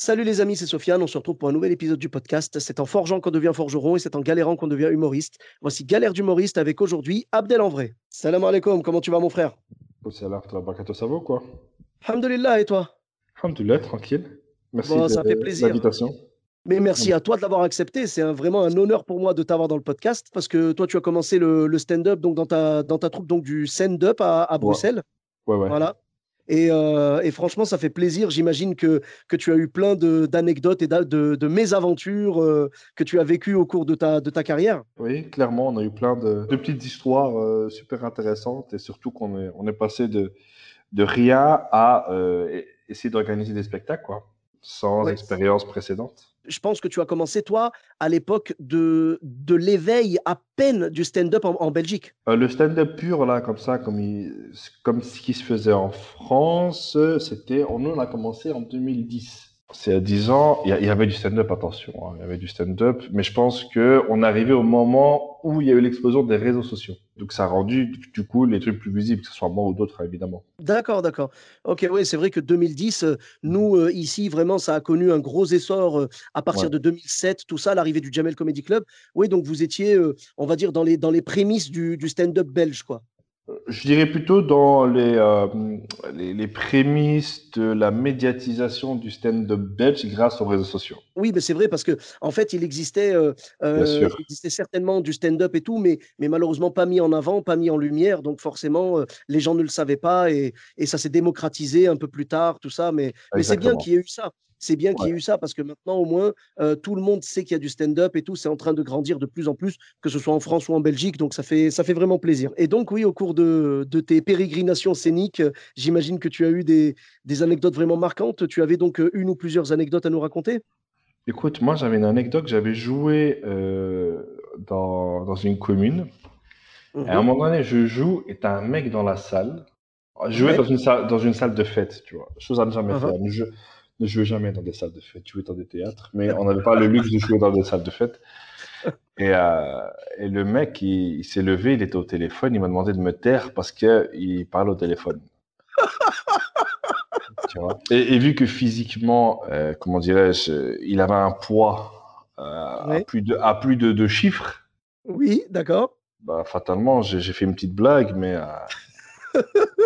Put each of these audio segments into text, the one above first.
Salut les amis, c'est Sofiane. On se retrouve pour un nouvel épisode du podcast. C'est en forgeant qu'on devient forgeron et c'est en galérant qu'on devient humoriste. Voici Galère d'humoriste avec aujourd'hui Abdel en vrai. Salam alaikum, comment tu vas mon frère? Salam, ça va quoi Alhamdulillah et toi? Alhamdulillah, tranquille. Merci Bon, de ça fait plaisir. l'invitation. Mais merci à toi de l'avoir accepté. C'est un- vraiment un honneur pour moi de t'avoir dans le podcast parce que toi, tu as commencé le, le stand-up donc dans ta, dans ta troupe donc du stand-up à, à Bruxelles. Ouais, ouais. Voilà. Et, euh, et franchement, ça fait plaisir. J'imagine que, que tu as eu plein d'anecdotes et de, de mésaventures euh, que tu as vécues au cours de ta, de ta carrière. Oui, clairement, on a eu plein de, de petites histoires euh, super intéressantes et surtout qu'on est, on est passé de, de rien à e- essayer d'organiser des spectacles, quoi, sans Ouais. expérience précédente. Je pense que tu as commencé, toi, à l'époque de, de l'éveil à peine du stand-up en, Belgique. Euh, le stand-up pur, là, comme ça, comme, comme ce qui se faisait en France, c'était, on, on a commencé en 2010. C'est à 10 ans, il y, avait du stand-up, attention, hein, il y avait du stand-up, mais je pense que on est arrivé au moment où il y a eu l'explosion des réseaux sociaux. Donc ça a rendu, du- coup, les trucs plus visibles, que ce soit moi ou d'autres, évidemment. D'accord, d'accord. Ok, oui, c'est vrai que 2010, euh, nous, euh, ici, vraiment, ça a connu un gros essor euh, à partir Ouais. de 2007, tout ça, l'arrivée du Jamel Comedy Club. Oui, donc vous étiez, euh, on va dire, dans les, dans les prémices du, du stand-up belge, quoi. Je dirais plutôt dans les, euh, les, les prémices de la médiatisation du stand-up belge grâce aux réseaux sociaux. Oui, mais c'est vrai parce que en fait, il existait, euh, euh, il existait certainement du stand-up et tout, mais, mais malheureusement pas mis en avant, pas mis en lumière. Donc forcément, les gens ne le savaient pas et, et ça s'est démocratisé un peu plus tard, tout ça. Mais, mais c'est bien qu'il y ait eu ça. C'est bien qu'il y ait eu ça parce que maintenant, au moins, euh, tout le monde sait qu'il y a du stand-up et tout. C'est en train de grandir de plus en plus, que ce soit en France ou en Belgique. Donc ça fait, ça fait vraiment plaisir. Et donc, oui, au cours de, de tes pérégrinations scéniques, j'imagine que tu as eu des, des anecdotes vraiment marquantes. Tu avais donc euh, une ou plusieurs anecdotes à nous raconter? Écoute, moi j'avais une anecdote, j'avais joué euh, dans, dans une commune. Et à un Mhm. moment donné, je joue et t'as un mec dans la salle. Ouais. dans une salle, dans une salle de fête, tu vois. Chose à ne jamais Uh-huh. faire. Ne jouez jamais dans des salles de fête. Jouez dans des théâtres. Mais on n'avait pas le luxe de jouer dans des salles de fête. Et, euh, et le mec, il, il s'est levé, il était au téléphone, il m'a demandé de me taire parce qu'il parle au téléphone. Tu vois? Et, et vu que physiquement, euh, comment dirais-je, il avait un poids euh, à plus de, à plus de, de chiffres, Oui, d'accord. bah, fatalement, j'ai fait une petite blague, mais,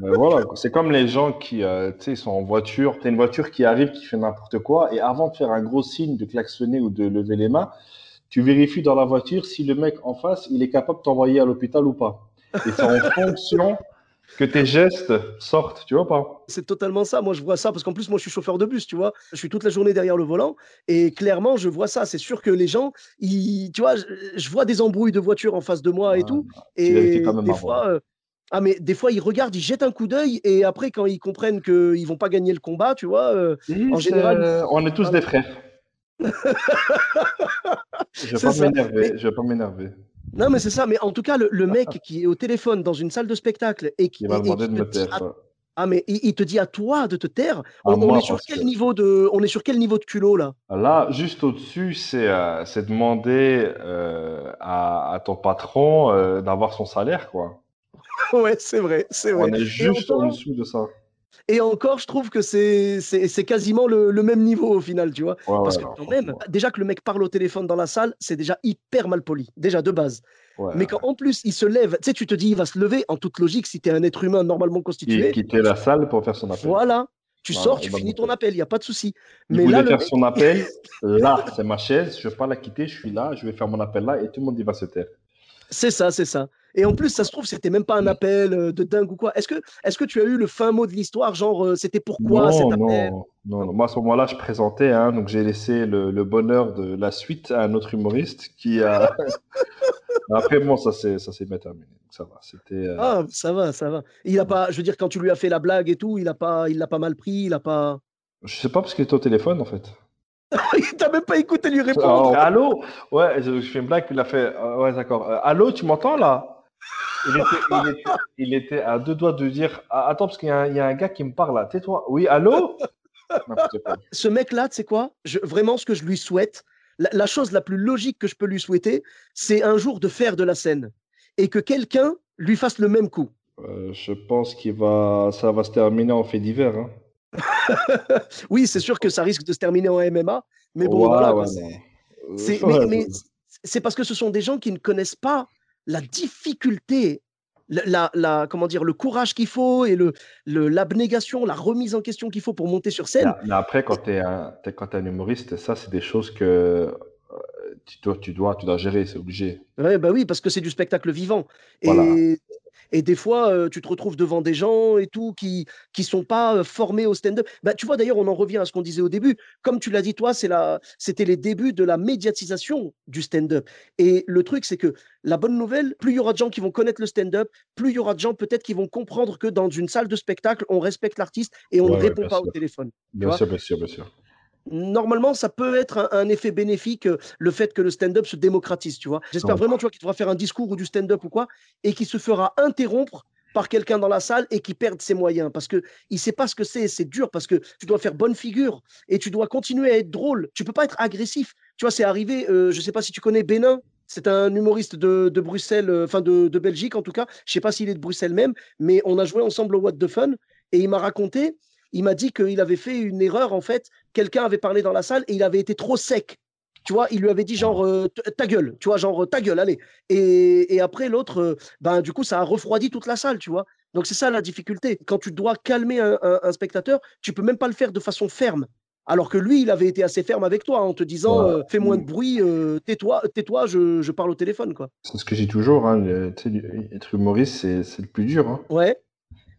mais voilà, c'est comme les gens qui, euh, tu sont en voiture. T'as une voiture qui arrive, qui fait n'importe quoi, et avant de faire un gros signe, de klaxonner ou de lever les mains, tu vérifies dans la voiture si le mec en face, il est capable de t'envoyer à l'hôpital ou pas. Et c'est en fonction que tes gestes sortent, tu vois pas? C'est totalement ça. Moi, je vois ça parce qu'en plus, moi, je suis chauffeur de bus, tu vois. Je suis toute la journée derrière le volant et clairement, je vois ça. C'est sûr que les gens, ils, tu vois, je, je vois des embrouilles de voitures en face de moi et Ouais, tout. tu Et des fois, euh, ah, mais des fois, ils regardent, ils jettent un coup d'œil et après, quand ils comprennent qu'ils vont pas gagner le combat, tu vois, euh, en général, on est tous Voilà. des frères. Je vais C'est pas m'énerver, Mais- je vais pas m'énerver. non, mais c'est ça. Mais en tout cas, le, le mec qui est au téléphone dans une salle de spectacle et qui, Il va et- et demander qui de te me taire. à- ah, mais il, il te dit à toi de te taire? On, est sur quel que- niveau de, on est sur quel niveau de culot là? Là, juste au-dessus, c'est euh, demander euh, à, à ton patron euh, d'avoir son salaire, quoi. Ouais, c'est vrai, c'est vrai. On est juste en dessous de ça. Et encore, je trouve que c'est c'est c'est quasiment le, le même niveau au final, tu vois. Parce ouais, que quand même, déjà que le mec parle au téléphone dans la salle, c'est déjà hyper mal poli, déjà de base. Mais quand en plus il se lève, tu sais, tu te dis il va se lever, en toute logique, si tu es un être humain normalement Il constitué, quittait la salle pour faire son appel. voilà, tu Voilà, sors, il tu finis ton appel, il n'y a pas de souci. Il Mais voulait là, faire mec, son appel. Là, c'est ma chaise. Je vais pas la quitter. Je suis là. Je vais faire mon appel là et tout le monde il va se taire. c'est ça, c'est ça. Et en plus, ça se trouve, c'était même pas un appel euh, de dingue ou quoi. Est-ce que, est-ce que tu as eu le fin mot de l'histoire, genre euh, c'était pourquoi cet Non, appel non, non, non. Moi, à ce moment-là, je présentais, hein, donc j'ai laissé le, le bonheur de la suite à un autre humoriste qui a, Après, bon, ça s'est bien terminé. Ça va. C'était. euh, Ah, ça va, ça va. Il a pas, je veux dire, quand tu lui as fait la blague et tout, il a pas, il l'a pas mal pris, il a pas. Je sais pas parce qu'il était au téléphone en fait. il t'a même pas écouté lui répondre. Alors, allô? Ouais, je, je fais une blague, puis il a fait euh, Ouais, d'accord. Euh, allô, tu m'entends là? Il était, il, était, il était à deux doigts de dire Ah, Attends, parce qu'il y, a un- il y a un gars qui me parle là. Tais-toi. Oui, allô? Ce mec-là, tu sais quoi? Je- Vraiment, ce que je lui souhaite, la, la chose la plus logique que je peux lui souhaiter, c'est un jour de faire de la scène et que quelqu'un lui fasse le même coup. Euh, je pense qu'il va, ça va se terminer en fait divers. Hein. oui, c'est sûr que ça risque de se terminer en MMA, mais bon, voilà. ouais, mais mais c'est parce que ce sont des gens qui ne connaissent pas la difficulté, la, la- comment dire, le courage qu'il faut et le, le- l'abnégation, la remise en question qu'il faut pour monter sur scène. Mais, mais après, quand tu es, un humoriste, ça, c'est des choses que euh, tu, dois, tu, dois, tu dois gérer, c'est obligé. Ouais, bah oui, parce que c'est du spectacle vivant. Et, Voilà. Et des fois, euh, tu te retrouves devant des gens et tout qui qui sont pas euh, formés au stand-up. Bah, tu vois, d'ailleurs, on en revient à ce qu'on disait au début. Comme tu l'as dit, toi, c'est la, c'était les débuts de la médiatisation du stand-up. Et le truc, c'est que la bonne nouvelle, plus il y aura de gens qui vont connaître le stand-up, plus il y aura de gens peut-être qui vont comprendre que dans une salle de spectacle, on respecte l'artiste et on Ouais, ne répond pas au téléphone. Bien sûr, bien sûr, bien sûr. Normalement, ça peut être un, un effet bénéfique, euh, le fait que le stand-up se démocratise, tu vois. J'espère vraiment, tu vois, qu'il devra faire un discours ou du stand-up ou quoi, et qui se fera interrompre par quelqu'un dans la salle et qui perde ses moyens, parce que il sait pas ce que c'est, c'est dur, parce que tu dois faire bonne figure et tu dois continuer à être drôle. Tu peux pas être agressif. Tu vois, c'est arrivé, euh, je sais pas si tu connais Bénin, c'est un humoriste de, de Bruxelles, euh, enfin de, de Belgique en tout cas. Je sais pas s'il est de Bruxelles même, mais on a joué ensemble au What the Fun et il m'a raconté, il m'a dit qu'il avait fait une erreur en fait. Quelqu'un avait parlé dans la salle et il avait été trop sec. Tu vois, il lui avait dit genre euh, ta gueule, tu vois, genre ta gueule, allez. Et, et après l'autre, euh, ben du coup, ça a refroidi toute la salle, tu vois. Donc c'est ça la difficulté. Quand tu dois calmer un, un- un spectateur, tu peux même pas le faire de façon ferme. Alors que lui, il avait été assez ferme avec toi en te disant Ouais. euh, fais moins de bruit, euh, tais-toi, tais-toi, je, je parle au téléphone, quoi. C'est ce que j'ai toujours. Hein, le- être humoriste, c'est c'est le plus dur. Hein. Ouais.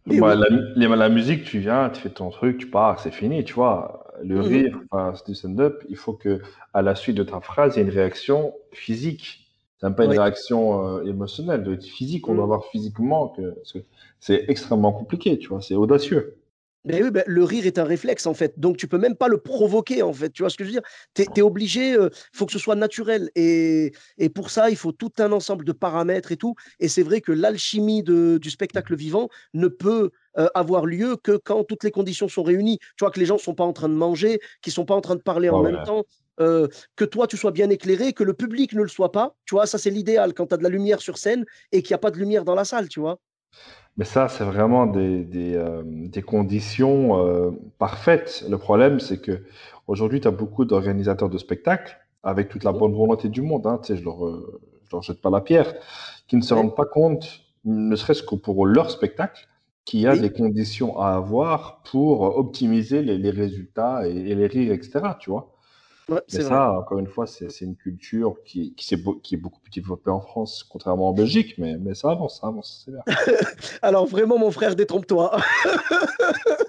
Bah, oui. la, musique, tu viens, tu fais ton truc, tu pars, c'est fini, tu vois. Le Mhm. rire, enfin, c'est du stand-up, il faut que à la suite de ta phrase, il y ait une réaction physique. C'est même pas une Oui. réaction euh, émotionnelle, de physique. On Mhm. doit voir physiquement que c'est extrêmement compliqué, tu vois. C'est audacieux. Mais oui, ben, le rire est un réflexe en fait, donc tu peux même pas le provoquer en fait. Tu vois ce que je veux dire? Tu es, obligé, il faut que ce soit naturel. Et, et pour ça, il faut tout un ensemble de paramètres et tout. Et c'est vrai que l'alchimie du spectacle vivant ne peut euh, avoir lieu que quand toutes les conditions sont réunies. Tu vois que les gens sont pas en train de manger, qu'ils sont pas en train de parler en Ouais, même temps. euh, que toi tu sois bien éclairé, que le public ne le soit pas, tu vois, ça c'est l'idéal quand tu as de la lumière sur scène et qu'il n'y a pas de lumière dans la salle, tu vois? Mais ça, c'est vraiment des, des, euh, des conditions euh, parfaites. Le problème, c'est que aujourd'hui, tu as beaucoup d'organisateurs de spectacles, avec toute la bonne volonté du monde, hein, je leur, euh, je leur jette pas la pierre, qui ne se rendent pas compte, ne serait-ce que pour leur spectacle, qu'il y a Oui. des conditions à avoir pour optimiser les, les résultats et, et les rires, etc. Tu vois. Ouais, Mais c'est vrai. ça, encore une fois, c'est une culture qui est beaucoup plus développée en France, contrairement en Belgique, mais, mais ça avance, ça avance, c'est bien. Alors vraiment, mon frère, détrompe-toi.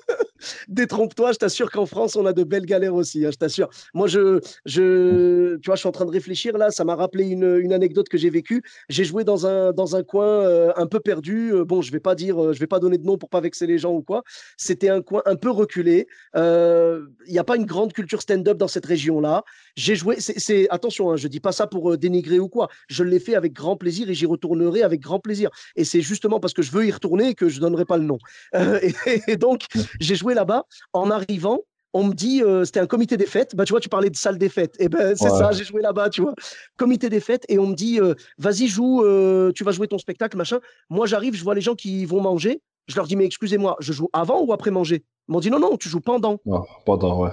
détrompe-toi, je t'assure qu'en France, on a de belles galères aussi, hein, je t'assure. Moi, je, je, tu vois, je suis en train de réfléchir là, ça m'a rappelé une, anecdote que j'ai vécue. J'ai joué dans un, dans un coin euh, un peu perdu. Euh, bon, je vais pas dire, euh, je vais pas donner de nom pour pas vexer les gens ou quoi. C'était un coin un peu reculé. Il n'y a pas une grande culture stand-up dans cette région-là. J'ai joué, c'est, attention, hein, je dis pas ça pour dénigrer ou quoi. Je l'ai fait avec grand plaisir et j'y retournerai avec grand plaisir. Et c'est justement parce que je veux y retourner que je donnerai pas le nom. Et, et donc, j'ai joué là-bas. En arrivant, on me dit, euh, c'était un comité des fêtes. Bah, tu vois, tu parlais de salle des fêtes. Et ben, c'est Ouais. ça, j'ai joué là-bas, tu vois. Comité des fêtes. Et on me dit, euh, vas-y, joue, euh, tu vas jouer ton spectacle, machin. Moi, j'arrive, je vois les gens qui vont manger. Je leur dis, mais excusez-moi, je joue avant ou après manger? Ils m'ont dit, non, non, tu joues pendant. Non, pendant, ouais.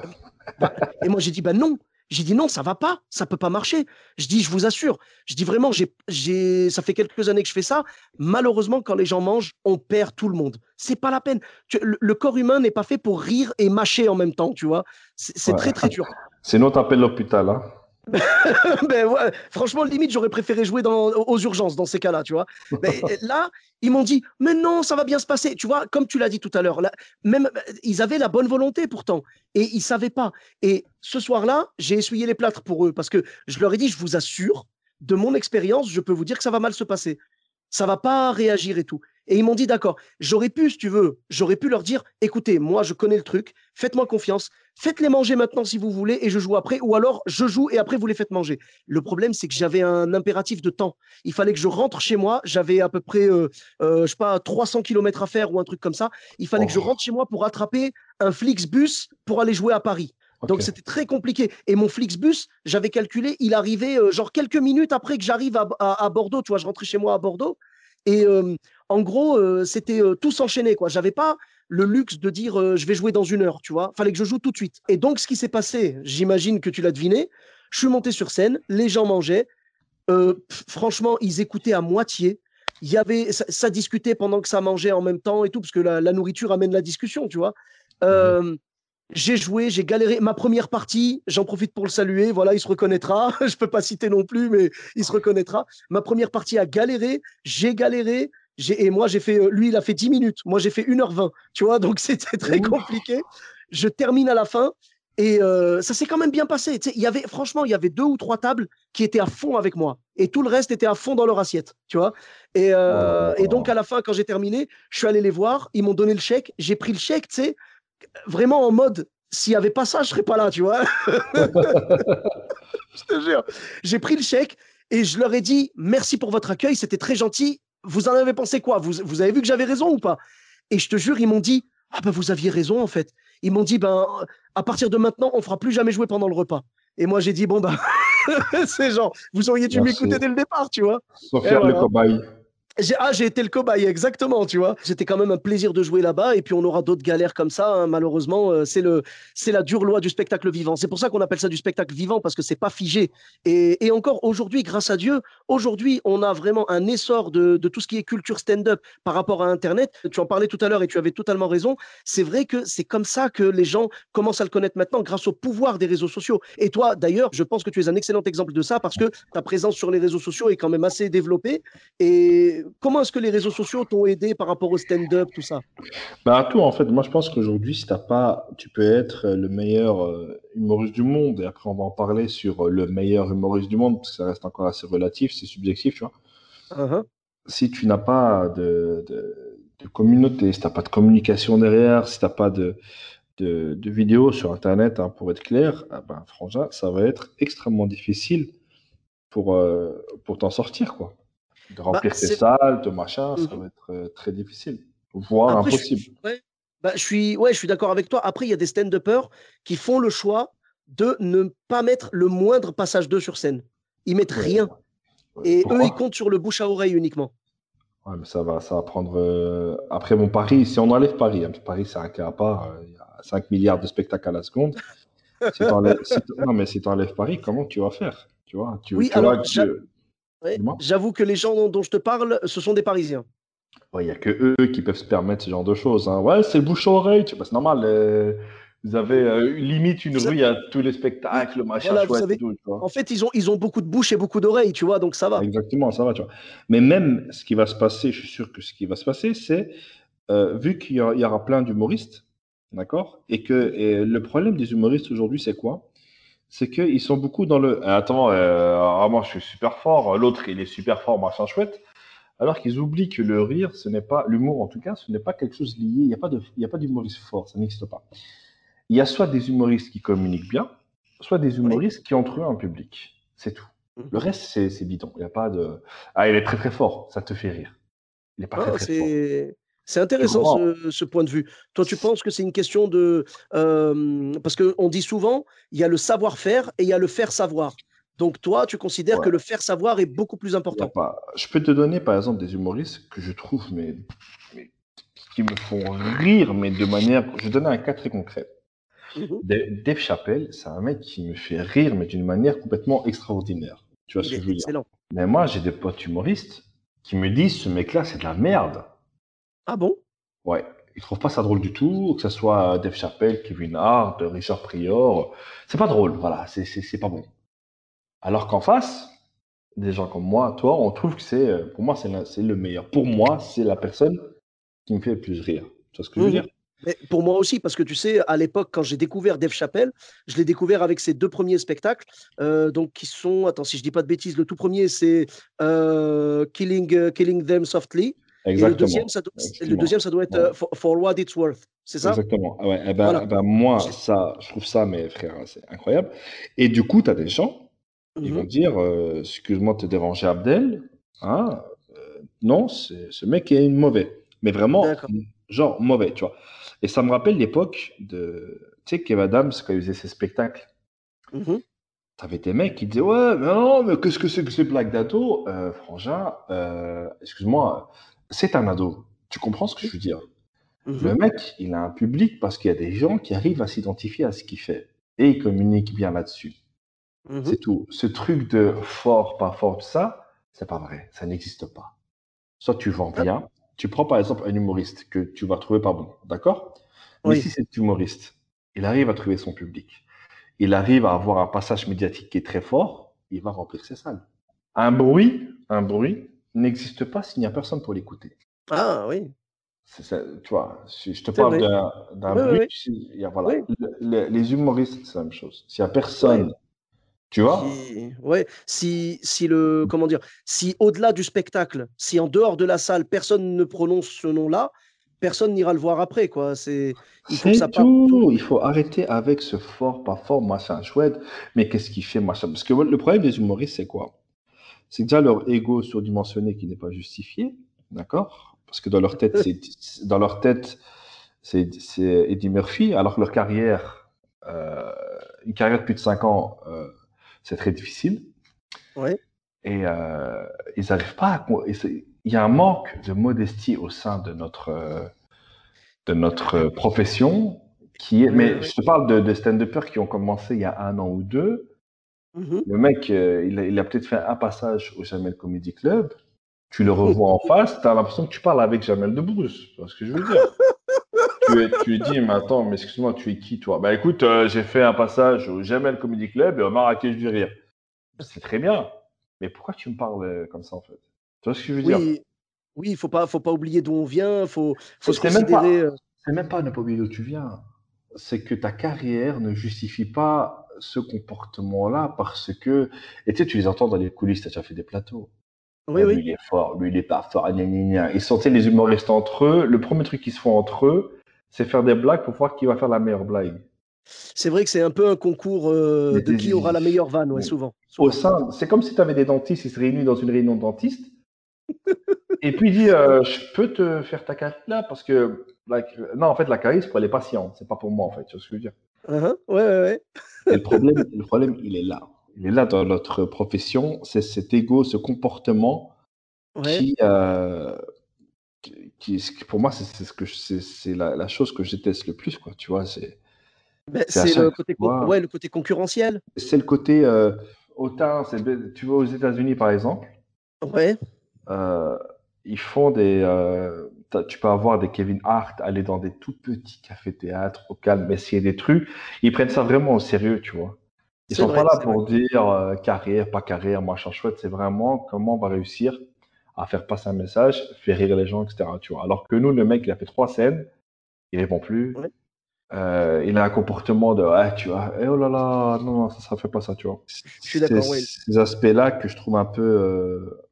Et moi, j'ai dit, ben non. J'ai dit non, ça va pas, ça peut pas marcher. Je dis, je vous assure. Je dis vraiment, j'ai, j'ai, ça fait quelques années que je fais ça. Malheureusement, quand les gens mangent, on perd tout le monde. C'est pas la peine. Tu- le, le corps humain n'est pas fait pour rire et mâcher en même temps, tu vois. C'est, c'est Ouais. très très dur. Sinon, t'appelles l'hôpital, hein. ben ouais, franchement, limite, j'aurais préféré jouer dans, aux urgences dans ces cas-là, tu vois. Mais là, ils m'ont dit, mais non, ça va bien se passer. Tu vois, comme tu l'as dit tout à l'heure, même ils avaient la bonne volonté pourtant, et ils savaient pas. Et ce soir-là, j'ai essuyé les plâtres pour eux parce que je leur ai dit, je vous assure, de mon expérience, je peux vous dire que ça va mal se passer. Ça va pas réagir et tout. Et ils m'ont dit, d'accord, j'aurais pu, si tu veux, j'aurais pu leur dire, écoutez, moi, je connais le truc, faites-moi confiance, faites-les manger maintenant si vous voulez, et je joue après, ou alors je joue et après vous les faites manger. Le problème, c'est que j'avais un impératif de temps. Il fallait que je rentre chez moi, j'avais à peu près, euh, euh, je sais pas, 300 km à faire ou un truc comme ça. Il fallait que je Oh. rentre chez moi pour attraper un Flixbus pour aller jouer à Paris. Donc c'était très compliqué. Et mon Flixbus, j'avais calculé, il arrivait euh, genre quelques minutes après que j'arrive à, à- à Bordeaux. Tu vois, je rentrais chez moi à Bordeaux. Et en gros, c'était tout s'enchaîner. quoi. J'avais pas le luxe de dire euh, je vais jouer dans une heure. Tu vois, fallait que je joue tout de suite. Et donc, ce qui s'est passé, j'imagine que tu l'as deviné. Je suis monté sur scène, les gens mangeaient. Euh, franchement, ils écoutaient à moitié. Il y avait, ça, ça discutait pendant que ça mangeait en même temps et tout, parce que la, la nourriture amène la discussion, tu vois. Euh, j'ai joué, j'ai galéré. Ma première partie, j'en profite pour le saluer. Voilà, il se reconnaîtra. Je peux pas citer non plus, mais il se reconnaîtra. Ma première partie a galéré. J'ai galéré. Et moi, j'ai fait. euh, Lui, il a fait 10 minutes. Moi, j'ai fait 1h20. Tu vois, donc c'était très compliqué. Je termine à la fin. Et euh, ça s'est quand même bien passé. Tu sais, il y avait, franchement, il y avait deux ou trois tables qui étaient à fond avec moi. Et tout le reste était à fond dans leur assiette. Tu vois. Et, euh, Oh. et donc, à la fin, quand j'ai terminé, je suis allé les voir. Ils m'ont donné le chèque. J'ai pris le chèque, tu sais, vraiment en mode s'il n'y avait pas ça, je serais pas là, tu vois. je te jure. J'ai pris le chèque et je leur ai dit merci pour votre accueil, c'était très gentil. Vous en avez pensé quoi? Vous, vous avez vu que j'avais raison ou pas? Et je te jure, ils m'ont dit ah ben vous aviez raison en fait. Ils m'ont dit ben à partir de maintenant, on fera plus jamais jouer pendant le repas. Et moi j'ai dit bon ben c'est genre vous auriez dû m'écouter dès le départ, tu vois. Sauf Et faire le cobaye. Ah, j'ai été le cobaye, exactement, tu vois. C'était quand même un plaisir de jouer là-bas, et puis on aura d'autres galères comme ça. hein. Malheureusement, euh, c'est le, c'est la dure loi du spectacle vivant. C'est pour ça qu'on appelle ça du spectacle vivant parce que c'est pas figé. Et, et encore aujourd'hui, grâce à Dieu, aujourd'hui, on a vraiment un essor de, de tout ce qui est culture stand-up par rapport à Internet. Tu en parlais tout à l'heure et tu avais totalement raison. C'est vrai que c'est comme ça que les gens commencent à le connaître maintenant, grâce au pouvoir des réseaux sociaux. Et toi, d'ailleurs, je pense que tu es un excellent exemple de ça parce que ta présence sur les réseaux sociaux est quand même assez développée. Et comment est-ce que les réseaux sociaux t'ont aidé par rapport au stand-up, tout ça? Bah, tout, en fait. Moi, je pense qu'aujourd'hui, si t'as pas, tu peux être le meilleur euh, humoriste du monde. Et après, on va en parler sur euh, le meilleur humoriste du monde, parce que ça reste encore assez relatif, c'est subjectif, tu vois. Uhum. Si tu n'as pas de, de, de communauté, si t'as pas de communication derrière, si t'as pas de, de, de vidéos sur Internet, hein, pour être clair, ah ben, frangin, ça va être extrêmement difficile pour, euh, pour t'en sortir, quoi. De remplir tes c'est- salles, de machin, ça Mhm. va être euh, très difficile, voire Après, je- impossible. ouais, bah, je suis, ouais, je suis d'accord avec toi. Après, il y a des stand-uppers qui font le choix de ne pas mettre le moindre passage d'eux sur scène. Ils mettent Ouais. rien. Ouais. Et eux, ils comptent sur le bouche à oreille uniquement. Ouais, mais ça va, ça va prendre. euh, Après, mon Paris, si on enlève Paris, hein, Paris, c'est un cas à part, euh, il y a 5 milliards de spectacles à la seconde. Si si Non, mais si tu enlèves Paris, comment tu vas faire? Tu vois, tu, Oui, tu alors, vois que- Ouais. J'avoue que les gens dont, je te parle, ce sont des Parisiens. Ouais, Il n'y a que eux qui peuvent se permettre ce genre de choses. hein. Ouais, c'est le bouche à oreille. tu- bah, c'est normal. euh, Vous avez euh, limite une rue, a tous les spectacles, machin Voilà, vous chouette savez, et tout. tu vois. En fait, ils ont, ils ont beaucoup de bouche et beaucoup d'oreilles, tu vois, donc ça va. Exactement, ça va, tu vois. Mais même ce qui va se passer, je suis sûr que ce qui va se passer, c'est euh, vu qu'il y, aura- il y aura plein d'humoristes, d'accord Et que et le problème des humoristes aujourd'hui, c'est quoi? C'est qu'ils sont beaucoup dans le attends, euh, ah, moi je suis super fort, l'autre il est super fort, machin chouette. Alors qu'ils oublient que le rire, ce n'est pas l'humour en tout cas, ce n'est pas quelque chose lié. Il n'y a pas de, il y a pas d'humoriste fort, ça n'existe pas. Il y a soit des humoristes qui communiquent bien, soit des humoristes qui ont trouvé un public. C'est tout. Mhm. Le reste, c'est bidon. Il n'y a pas de. Ah, il est très très fort, ça te fait rire. Il n'est pas très très fort. C'est intéressant ce, ce point de vue. Toi, tu penses que c'est une question de... euh, parce qu'on dit souvent, il y a le savoir-faire et il y a le faire savoir. Donc toi, tu considères que le faire savoir est beaucoup plus important. pas- Je peux te donner par exemple des humoristes que je trouve mais, mais qui me font rire, mais de manière. Je vais donner un cas très concret. Da- Dave Chappelle, c'est un mec qui me fait rire, mais d'une manière complètement extraordinaire. Tu vois ce que je veux dire? excellent. Mais moi, j'ai des potes humoristes qui me disent ce mec-là, c'est de la merde. Ah bon? Ouais, ils trouvent pas ça drôle du tout, que ce soit Dave Chappelle, Kevin Hart, Richard Prior. C'est pas drôle, voilà, c'est- pas bon. Alors qu'en face, des gens comme moi, toi, on trouve que c'est, euh, pour moi, c'est le meilleur. Pour moi, c'est la personne qui me fait le plus rire. Tu vois ce que je veux Mhm. dire? Mais pour moi aussi, parce que tu sais, à l'époque, quand j'ai découvert Dave Chappelle, je l'ai découvert avec ses deux premiers spectacles, euh, donc qui sont, attends, si je dis pas de bêtises, le tout premier c'est euh, Killing, euh, Killing Them Softly. Exactement. Et le deuxième, ça doit, le deuxième, ça doit être euh, for, for What It's Worth. C'est ça? Exactement. Ah ouais, eh ben, Voilà. eh ben, moi, ça, je trouve ça, mes frères, c'est incroyable. Et du coup, tu as des gens, ils Mhm. vont dire, euh, excuse-moi de te déranger, Abdel, hein, euh, non, ce mec est mauvais. Mais vraiment, genre mauvais, tu vois. Et ça me rappelle l'époque de, tu sais, Kev Adams, quand il faisait ses spectacles, Mhm. T'avais des mecs qui disaient Ouais, mais non, mais qu'est-ce que c'est que ces blagues d'ado? Euh, Frangin, euh, excuse-moi, c'est un ado. Tu comprends ce que je veux dire? Mhm. Le mec, il a un public parce qu'il y a des gens qui arrivent à s'identifier à ce qu'il fait. Et il communique bien là-dessus. Mhm. C'est tout. Ce truc de fort, pas fort, ça, c'est pas vrai. Ça n'existe pas. Soit tu vends bien. Tu prends par exemple un humoriste que tu vas trouver pas bon. D'accord? Mais Oui. si cet humoriste, il arrive à trouver son public, il arrive à avoir un passage médiatique qui est très fort, il va remplir ses salles. Un bruit, un bruit n'existe pas s'il n'y a personne pour l'écouter. Ah oui. C'est ça, tu vois, si je te parle d'un Oui, il y a, voilà. Oui. Le- le- les humoristes, c'est la même chose. S'il n'y a personne, tu vois, Si, ouais, si, si le, comment dire, si au-delà du spectacle, si en dehors de la salle, personne ne prononce ce nom-là, personne n'ira le voir après, quoi. C'est, il faut ça tout. Il faut arrêter avec ce fort, pas fort, machin chouette. Mais qu'est-ce qu'il fait, machin Parce que le problème des humoristes, c'est quoi? C'est déjà leur ego surdimensionné qui n'est pas justifié, d'accord? Parce que dans leur tête, c'est dans leur tête, c'est c'est Eddie Murphy, alors que leur carrière, euh, une carrière de plus de 5 ans, euh, c'est très difficile. Ouais. Et euh, ils n'arrivent pas à. Il y a un manque de modestie au sein de notre, de notre profession qui est. Ouais, Mais je te parle de, de stand-uppers qui ont commencé il y a un an ou deux. Mhm. Le mec, euh, il a, il a peut-être fait un passage au Jamel Comedy Club. Tu le revois en face, tu as l'impression que tu parles avec Jamel Debbouze. Tu vois ce que je veux dire? Tu, es- tu dis, mais attends, mais excuse-moi, tu es qui toi? Bah écoute, euh, j'ai fait un passage au Jamel Comedy Club et au Marrakech du Rire. C'est très bien. Mais pourquoi tu me parles euh, comme ça en fait? Tu vois ce que je veux dire? Oui, oui, il faut pas, faut pas oublier d'où on vient. Faut, faut se C'est considérer. C'est même pas ne pas oublier d'où tu viens. C'est que ta carrière ne justifie pas ce comportement-là parce que. Et tu sais, tu les entends dans les coulisses, tu as déjà fait des plateaux. Oui, Ah, Lui, oui. il est fort, lui, il est pas fort. gna, gna, gna. Ils sont, les humoristes entre eux. Le premier truc qu'ils se font entre eux, c'est faire des blagues pour voir qui va faire la meilleure blague. C'est vrai que c'est un peu un concours euh, de qui aura la meilleure vanne, ouais, souvent. Au sein, c'est comme si tu avais des dentistes, ils se réunissent dans une réunion de dentistes. et puis il dit euh, Je peux te faire ta carie là Parce que. la- non, en fait, la carie, c'est pour les patients. C'est pas pour moi, en fait. Tu vois ce que je veux dire Hein, ouais, ouais, ouais. Le problème, le problème, il est là. Il est là dans notre profession. C'est cet ego, ce comportement Ouais. qui, euh, qui, qui- pour moi, c'est ce que c'est la, la chose que je déteste le plus, quoi. Tu vois, c'est Ben, c'est le côté, fois- ouais, le côté concurrentiel. c'est le côté euh, autant. Tu vas aux États-Unis, par exemple, Ouais. euh, ils font des. euh, tu peux avoir des Kevin Hart aller dans des tout petits cafés-théâtres au calme, essayer des trucs. Ils prennent ça vraiment au sérieux, tu vois. Ils sont vrai, pas là pour dire euh, carrière, pas carrière, machin chouette. C'est vraiment comment on va réussir à faire passer un message, faire rire les gens, etc. Tu vois. Alors que nous, le mec, il a fait trois scènes, il répond plus. Euh, il a un comportement de ah, tu vois, eh, oh là là, non, ça, ça fait pas ça, tu vois. Je suis d'accord, C'est ouais. Ces aspects-là que je trouve un peu, euh,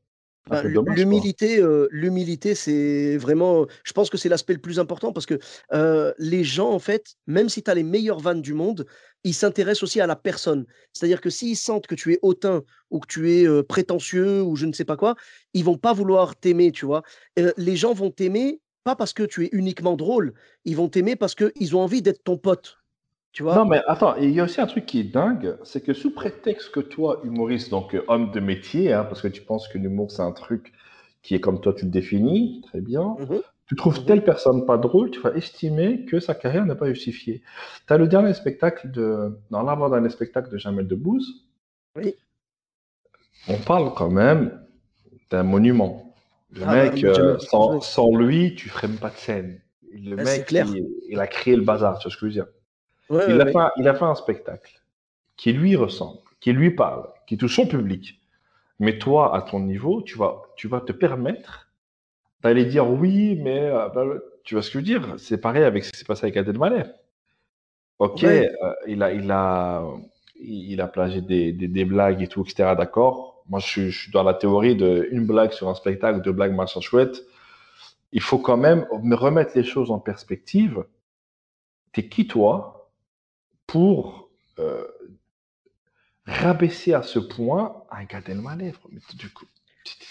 quoi. L'humilité, euh, l'humilité, c'est vraiment. Je pense que c'est l'aspect le plus important parce que euh, les gens, en fait, même si tu as les meilleures vannes du monde, ils s'intéressent aussi à la personne. C'est-à-dire que s'ils sentent que tu es hautain ou que tu es euh, prétentieux ou je ne sais pas quoi, ils vont pas vouloir t'aimer, tu vois. Euh, les gens vont t'aimer pas parce que tu es uniquement drôle, ils vont t'aimer parce qu'ils ont envie d'être ton pote, tu vois? Non, mais attends, il y a aussi un truc qui est dingue, c'est que sous prétexte que toi, humoriste, donc euh, homme de métier, hein, parce que tu penses que l'humour c'est un truc qui est comme toi tu le définis, très bien, Mhm. tu trouves Mhm. telle personne pas drôle, tu vas estimer que sa carrière n'est pas justifiée. Tu as le dernier spectacle de. Dans l'avant-dernier spectacle de Jamel Debbouze, Oui. on parle quand même d'un monument. Le Ah, mec, bah, euh, Jamel sans, lui, tu ferais même pas de scène. Le Ah, c'est mec, clair. il, il a créé le bazar, tu vois ce que je veux dire. Ouais, Il ouais, a, ouais. fait un, il a fait un spectacle qui lui ressemble, qui lui parle, qui touche son public. Mais toi, à ton niveau, tu vas, tu vas te permettre T'allais dire oui, mais euh, bah, tu vois ce que je veux dire? C'est pareil avec ce qui s'est passé avec Adel Malé. Ok, euh, il a, il a, il a plagié des, des, des blagues et tout, etc. D'accord. Moi, je suis, je suis dans la théorie de une blague sur un spectacle, deux blagues machin chouette. Il faut quand même me remettre les choses en perspective. T'es qui toi? Pour euh, rabaisser à ce point un Gad Elmaleh Mais du coup,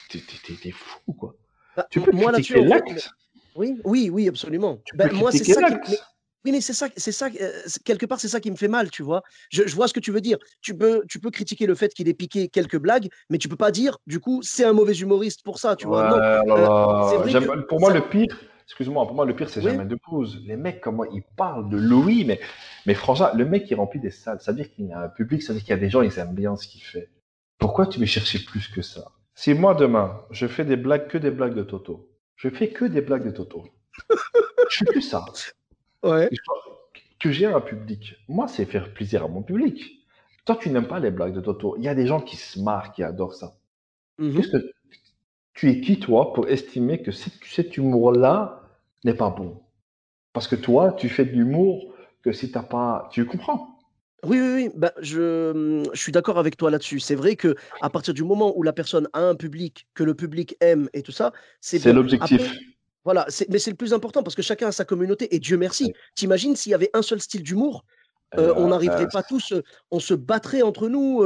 t'es- fou quoi. Bah, Tu peux moi là-dessus, critiquer l'acte. oui, oui, oui, absolument. Tu Ben, peux moi, c'est ça qui, oui, mais c'est ça, c'est ça, euh, quelque part, c'est ça qui me fait mal, tu vois. Je, je vois ce que tu veux dire. Tu peux, tu peux critiquer le fait qu'il ait piqué quelques blagues, mais tu peux pas dire, du coup, c'est un mauvais humoriste pour ça, tu vois. Non, oh là euh, là. c'est vrai J'aime- que Pour moi, ça- le pire, excuse-moi, pour moi, le pire, c'est jamais de pause. Les mecs, comment ils parlent de Louis, mais, mais franchement, le mec, il remplit des salles. Ça veut dire qu'il y a un public, ça veut dire qu'il y a des gens, ils aiment bien ce qu'il fait. Pourquoi tu veux chercher plus que ça? Si moi, demain, je fais des blagues, que des blagues de Toto, je fais que des blagues de Toto, je fais que ça. ouais. Que j'ai un public. Moi, c'est faire plaisir à mon public. Toi, tu n'aimes pas les blagues de Toto. Il y a des gens qui se marrent, qui adorent ça. Mhm. Qu'est-ce que tu es qui toi pour estimer que cet, cet humour-là n'est pas bon Parce que toi, tu fais de l'humour que si t'as pas, tu comprends Oui, oui, oui. Ben, je, je suis d'accord avec toi là-dessus. C'est vrai que à partir du moment où la personne a un public, que le public aime et tout ça, c'est C'est bon. l'objectif. Après, Voilà, c'est- mais c'est le plus important parce que chacun a sa communauté et Dieu merci. T'imagines s'il y avait un seul style d'humour, euh, on n'arriverait euh, pas tous, euh, on se battrait entre nous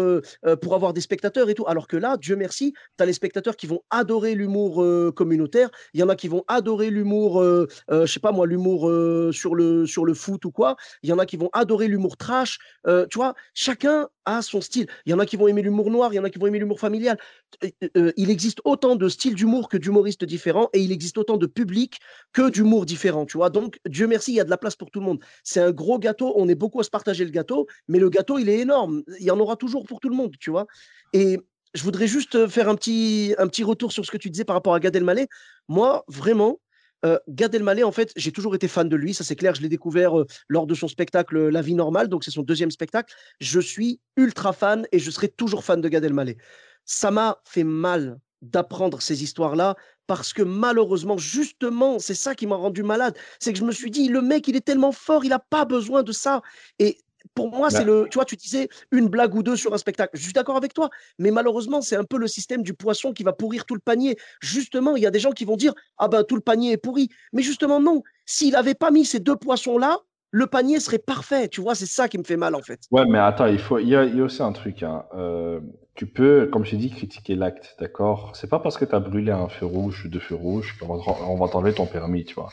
pour avoir des spectateurs et tout. Alors que là, Dieu merci, tu as les spectateurs qui vont adorer l'humour communautaire, il y en a qui vont adorer l'humour, je sais pas moi, l'humour sur, le, sur le foot ou quoi, il y en a qui vont adorer l'humour trash, tu vois, chacun a son style. Il y en a qui vont aimer l'humour noir, il y en a qui vont aimer l'humour familial. Euh, euh, il existe autant de styles d'humour que d'humoristes différents et il existe autant de publics que d'humour différents, tu vois. Donc, Dieu merci, il y a de la place pour tout le monde. C'est un gros gâteau, on est beaucoup à se partager le gâteau, mais le gâteau, il est énorme. Il y en aura toujours pour tout le monde, tu vois. Et je voudrais juste faire un petit, un petit retour sur ce que tu disais par rapport à Gad Elmaleh. Moi, vraiment, euh, Gad Elmaleh, en fait, j'ai toujours été fan de lui, ça c'est clair. Je l'ai découvert euh, lors de son spectacle euh, La vie normale, donc c'est son deuxième spectacle. Je suis ultra fan et je serai toujours fan de Gad Elmaleh. Ça m'a fait mal d'apprendre ces histoires-là parce que malheureusement, justement, c'est ça qui m'a rendu malade. C'est que je me suis dit, le mec, il est tellement fort, il n'a pas besoin de ça. Et pour moi, c'est Bah. le. Tu vois, tu disais une blague ou deux sur un spectacle. Je suis d'accord avec toi, mais malheureusement, c'est un peu le système du poisson qui va pourrir tout le panier. Justement, il y a des gens qui vont dire Ah ben, tout le panier est pourri. Mais justement, non. S'il n'avait pas mis ces deux poissons-là, le panier serait parfait. Tu vois, c'est ça qui me fait mal, en fait. Ouais, mais attends, il faut, il y a, il y a aussi un truc. Hein. Euh, tu peux, comme j'ai dit, critiquer l'acte, d'accord? C'est pas parce que tu as brûlé un feu rouge ou deux feux rouges qu'on va, t'enlever ton permis, tu vois.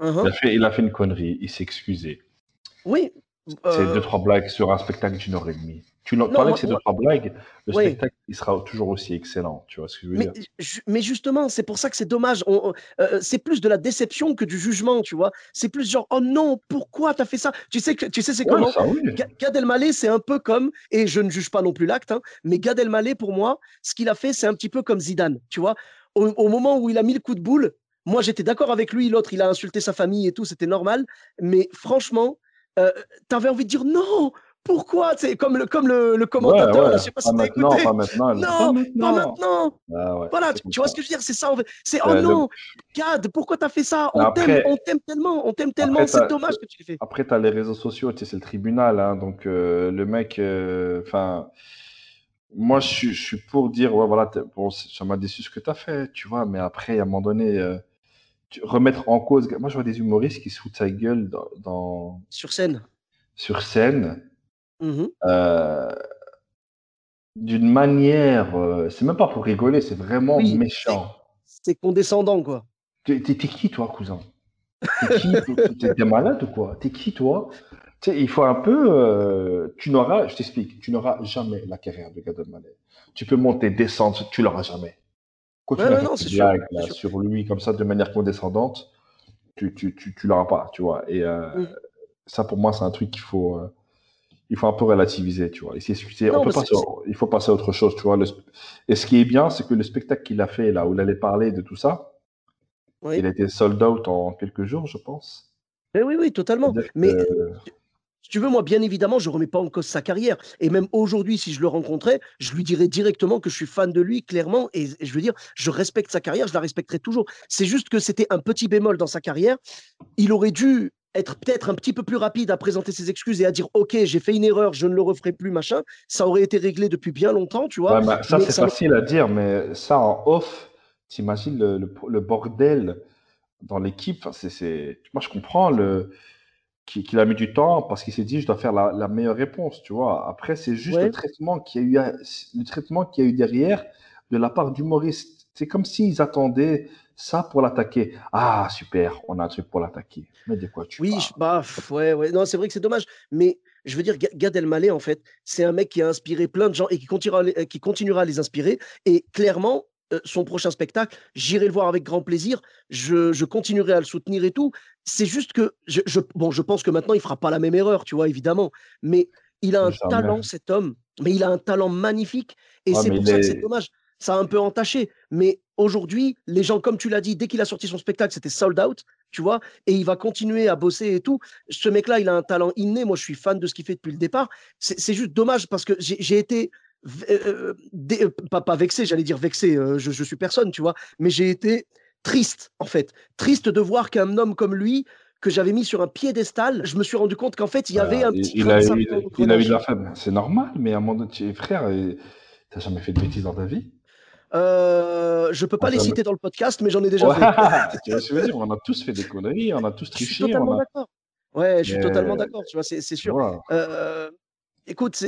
Uhum. Il a fait, il a fait une connerie, il s'est excusé. Oui. C'est euh, deux, trois blagues sur un spectacle d'une heure et demie. Tu n'en- Non, t'enlèves moi- ces deux, moi- trois blagues, le spectacle, il sera toujours aussi excellent. Tu vois ce que je veux Mais, dire? ju- mais justement, c'est pour ça que c'est dommage. On- euh, c'est plus de la déception que du jugement, tu vois. C'est plus genre, oh non, pourquoi t'as fait ça? Tu sais, que, tu sais c'est Ouais, comment? ça, oui. Ga- Gad Elmaleh, c'est un peu comme, et je ne juge pas non plus l'acte, hein, mais Gad Elmaleh, pour moi, ce qu'il a fait, c'est un petit peu comme Zidane, tu vois. Au, au moment où il a mis le coup de boule, moi, j'étais d'accord avec lui, l'autre, il a insulté sa famille et tout, c'était normal, mais franchement, euh, t'avais envie de dire non, pourquoi? C'est comme le, comme le, le commentateur, Ouais, ouais. là, je sais pas si t'as maintenant, écouté. pas maintenant. Non, pas pas maintenant. Ah ouais, Voilà, tu, tu vois ce que je veux dire, c'est ça. C'est oh le- non, Gad, pourquoi t'as fait ça? On Après- t'aime, on t'aime tellement, on t'aime tellement. C'est t'as- dommage que tu l'aies fait. Après, tu as les réseaux sociaux, tu sais, c'est le tribunal. Hein, donc, euh, le mec, euh, enfin, moi, je suis, je suis pour dire, ouais, voilà, bon, ça m'a déçu ce que tu as fait, tu vois, mais après, à un moment donné, euh, remettre en cause. Moi, je vois des humoristes qui se foutent sa gueule dans, dans- Sur scène. sur scène Mhm. euh, d'une manière, euh, c'est même pas pour rigoler, c'est vraiment Oui, méchant. C'est condescendant, quoi. T'es qui, toi, cousin? T'es qui T'es- malade ou quoi? T'es qui, toi? Il faut un peu. euh, tu n'auras, je t'explique, tu n'auras jamais la carrière de Gad Elmaleh. Tu peux monter, descendre, tu l'auras jamais. Quand tu Ouais, faire non, c'est sûr, c'est là, sur lui comme ça de manière condescendante, tu, tu, tu, tu l'auras pas, tu vois. Et euh, Mhm. ça, pour moi, c'est un truc qu'il faut. euh, il faut un peu relativiser, tu vois. Et. Non, On peut passer, c'est- il faut passer à autre chose, tu vois. Le et ce qui est bien, c'est que le spectacle qu'il a fait là, où il allait parler de tout ça, Oui. il a été sold out en quelques jours, je pense. Eh oui, oui, totalement. Mais Si tu veux, moi, bien évidemment, je remets pas en cause sa carrière. Et même aujourd'hui, si je le rencontrais, je lui dirais directement que je suis fan de lui, clairement. Et, je veux dire, je respecte sa carrière, je la respecterai toujours. C'est juste que c'était un petit bémol dans sa carrière. Il aurait dû être peut-être un petit peu plus rapide à présenter ses excuses et à dire ok j'ai fait une erreur je ne le referai plus machin ça aurait été réglé depuis bien longtemps tu vois bah, ça c'est facile à dire mais ça en off t'imagines le, le, bordel dans l'équipe c'est moi je comprends le qu'il a mis du temps parce qu'il s'est dit je dois faire la, meilleure réponse, tu vois. Après, c'est juste le traitement qu'il y a eu, le traitement qu'il y a eu derrière de la part d'humoristes. C'est comme s'ils attendaient ça pour l'attaquer. Ah super, on a un truc pour l'attaquer. Mais de quoi tu Oui, bah ouais, ouais. Non, c'est vrai que c'est dommage, mais je veux dire, Gad Elmaleh, en fait, c'est un mec qui a inspiré plein de gens et qui continuera, qui continuera à les inspirer. Et clairement, euh, son prochain spectacle, j'irai le voir avec grand plaisir, je, continuerai à le soutenir et tout. C'est juste que, je, bon, je pense que maintenant, il fera pas la même erreur, tu vois, évidemment, mais il a un talent, cet homme, mais il a un talent magnifique, et c'est pour ça que c'est dommage. Ça a un peu entaché, mais aujourd'hui, les gens, comme tu l'as dit, dès qu'il a sorti son spectacle, c'était sold out, tu vois, et il va continuer à bosser et tout. Ce mec-là, il a un talent inné. Moi, je suis fan de ce qu'il fait depuis le départ. C'est juste dommage parce que j'ai été euh, euh, pas, pas, vexé, j'allais dire vexé, euh, je, je, suis personne, tu vois, mais j'ai été triste, en fait. Triste de voir qu'un homme comme lui, que j'avais mis sur un piédestal, je me suis rendu compte qu'en fait, il y avait un petit. Il, a, eu, il, a eu de la femme, c'est normal, mais à un moment donné, frère, t'as jamais fait de bêtises dans ta vie? Euh, je peux pas les citer dans le podcast, mais j'en ai déjà fait. tu vois ce que je veux dire On a tous fait des conneries, on a tous triché. Je suis totalement d'accord. Ouais, je suis totalement d'accord, tu vois, c'est sûr. Euh, Écoute,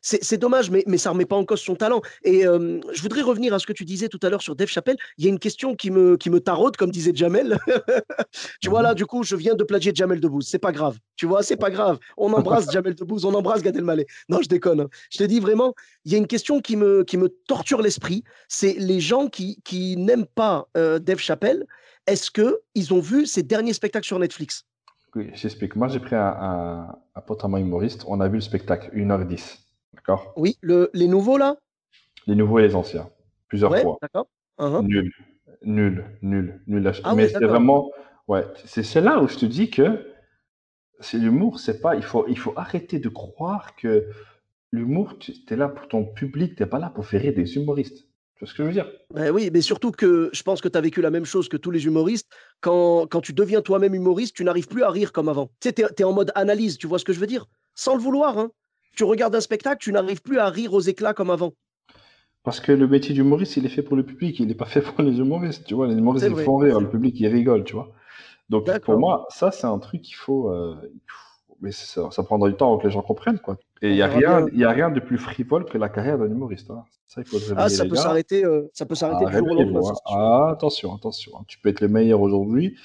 c'est dommage, mais, mais ça ne remet pas en cause son talent. Et je voudrais revenir à ce que tu disais tout à l'heure sur Dave Chappelle. Il y a une question qui me, qui me taraude, comme disait Jamel. tu vois, là, mmh du coup, je viens de plagier Jamel Debbouze. C'est pas grave. Tu vois, c'est pas grave. On embrasse Jamel Debbouze, on embrasse Gad Elmaleh. Non, je déconne. Hein. Je te dis vraiment, il y a une question qui me, qui me torture l'esprit. C'est les gens qui, qui n'aiment pas Dave Chappelle. Est-ce qu'ils ont vu ses derniers spectacles sur Netflix? Oui, j'explique. Moi, j'ai pris un, un, pote à moi humoriste. On a vu le spectacle 1h10. D'accord? Oui, le, les nouveaux, là? Les nouveaux et les anciens. Plusieurs fois. D'accord. Uh-huh. Nul. Nul. Nul. Nul. Ah Mais c'est vraiment. Ouais. C'est là où je te dis que c'est l'humour. C'est pas. Il faut, il faut arrêter de croire que l'humour, tu es là pour ton public. Tu n'es pas là pour faire rire des humoristes ce que je veux dire ben Oui, mais surtout que je pense que tu as vécu la même chose que tous les humoristes. Quand, quand tu deviens toi-même humoriste, tu n'arrives plus à rire comme avant. Tu sais, tu es, en mode analyse, tu vois ce que je veux dire? Sans le vouloir. Hein. Tu regardes un spectacle, tu n'arrives plus à rire aux éclats comme avant. Parce que le métier d'humoriste, il est fait pour le public, il n'est pas fait pour les humoristes. Tu vois, les humoristes, ils font rire, le public, il rigole, tu vois. Donc pour moi, ça, c'est un truc qu'il faut, euh, Mais ça, ça prendra du temps avant que les gens comprennent, quoi. Et il n'y a, rien, a rien de plus frivole que la carrière d'un humoriste. Hein. Ça, il faut ah, ça peut s'arrêter, euh, ça peut s'arrêter ah, hein. ah, attention, attention. Tu peux être le meilleur aujourd'hui.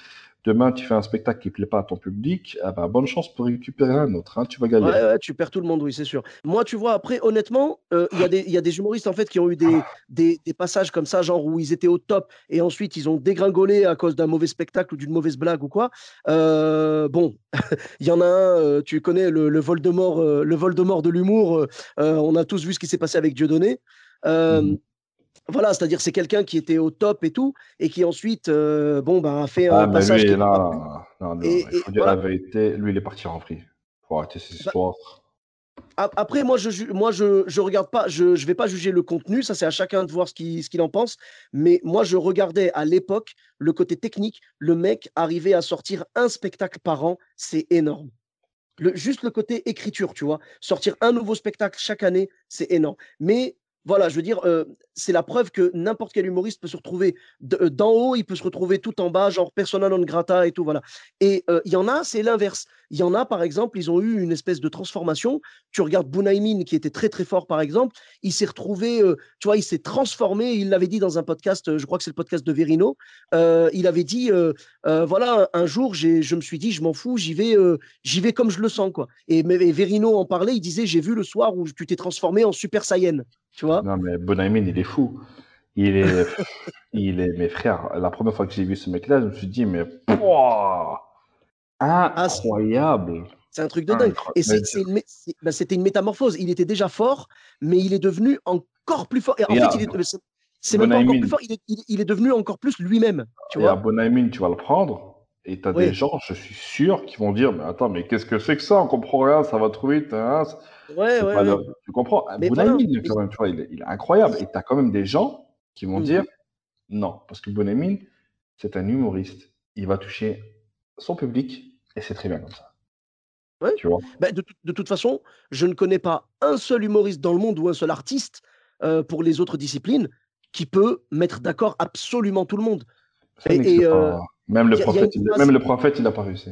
Demain, tu fais un spectacle qui ne plaît pas à ton public, ah bah, bonne chance pour récupérer un autre. Hein, tu vas gagner. Ouais, tu perds tout le monde, oui, c'est sûr. Moi, tu vois, après, honnêtement, euh, il y, y, a des humoristes en fait qui ont eu des, des, des, passages comme ça, genre où ils étaient au top et ensuite ils ont dégringolé à cause d'un mauvais spectacle ou d'une mauvaise blague ou quoi. Euh, bon, il y en a un, euh, tu connais le, le vol de mort, le vol de l'humour. on a tous vu ce qui s'est passé avec Dieudonné. Mmh voilà, c'est-à-dire c'est quelqu'un qui était au top et tout, et qui ensuite, euh, bon, ben, a fait un ah, passage. Lui, non, non, non, il faut dire la vérité, lui, il est parti en vrille. Faut arrêter ces bah, histoires. Après, moi, je, moi, je, je regarde pas, je, je vais pas juger le contenu, ça c'est à chacun de voir ce qu'il, ce qu'il en pense. Mais moi, je regardais à l'époque le côté technique. Le mec arrivait à sortir un spectacle par an, c'est énorme. Le, juste le côté écriture, tu vois. Sortir un nouveau spectacle chaque année, c'est énorme. Mais voilà, je veux dire, c'est la preuve que n'importe quel humoriste peut se retrouver d'en haut, il peut se retrouver tout en bas, genre persona non grata et tout, voilà. Et il y en a, c'est l'inverse. Il y en a, par exemple, ils ont eu une espèce de transformation. Tu regardes Bunaimin, qui était très très fort, par exemple, il s'est retrouvé, tu vois, il s'est transformé. Il l'avait dit dans un podcast, je crois que c'est le podcast de Verino. il avait dit, voilà, un jour, je me suis dit, je m'en fous, j'y vais, j'y vais comme je le sens, quoi. Et, et Verino en parlait, il disait, j'ai vu le soir où tu t'es transformé en Super Saiyan. Tu vois Non, mais Bonaimin, il est fou. Il est, il est, mes frères, la première fois que j'ai vu ce mec-là, je me suis dit, mais ah, incroyable. c'est un truc de dingue. Et bah, c'était une métamorphose. Il était déjà fort, mais il est devenu encore plus fort. Et en fait, il est, c'est même pas encore plus fort. Il est, il, est, devenu encore plus lui-même. Tu vois. Et à Bonaimin, tu vas le prendre Et tu as Oui. des gens, je suis sûr, qui vont dire Mais attends, mais qu'est-ce que c'est que ça? On comprend rien, ça va trop vite. hein, Ouais, ouais, Tu comprends? Bounamine, quand même, tu vois, il est, il est incroyable. Et tu as quand même des gens qui vont Mhm. dire Non, parce que Bounamine, c'est un humoriste. Il va toucher son public et c'est très bien comme ça. Ouais. Tu vois? Bah, de, tout- de toute façon, je ne connais pas un seul humoriste dans le monde ou un seul artiste euh, pour les autres disciplines qui peut mettre d'accord absolument tout le monde. Ça Et- euh. Même le prophète, il- même le prophète, il n'a pas réussi.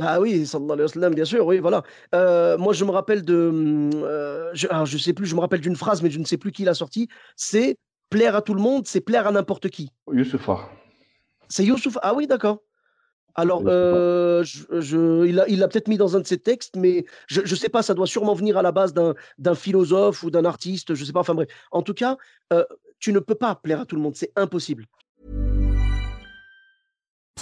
Ah oui, sallallahu alayhi wa sallam, bien sûr, oui, voilà. Euh, moi, je me rappelle de. euh, je, alors, je sais plus, je me rappelle d'une phrase, mais je ne sais plus qui l'a sortie. C'est plaire à tout le monde, c'est plaire à n'importe qui. Youssoufa. C'est Youssouf. Ah oui, d'accord. Alors, euh, je, je- il l'a il peut-être mis dans un de ses textes, mais je ne sais pas, ça doit sûrement venir à la base d'un d'un philosophe ou d'un artiste, je ne sais pas, enfin bref. En tout cas, euh, tu ne peux pas plaire à tout le monde, c'est impossible.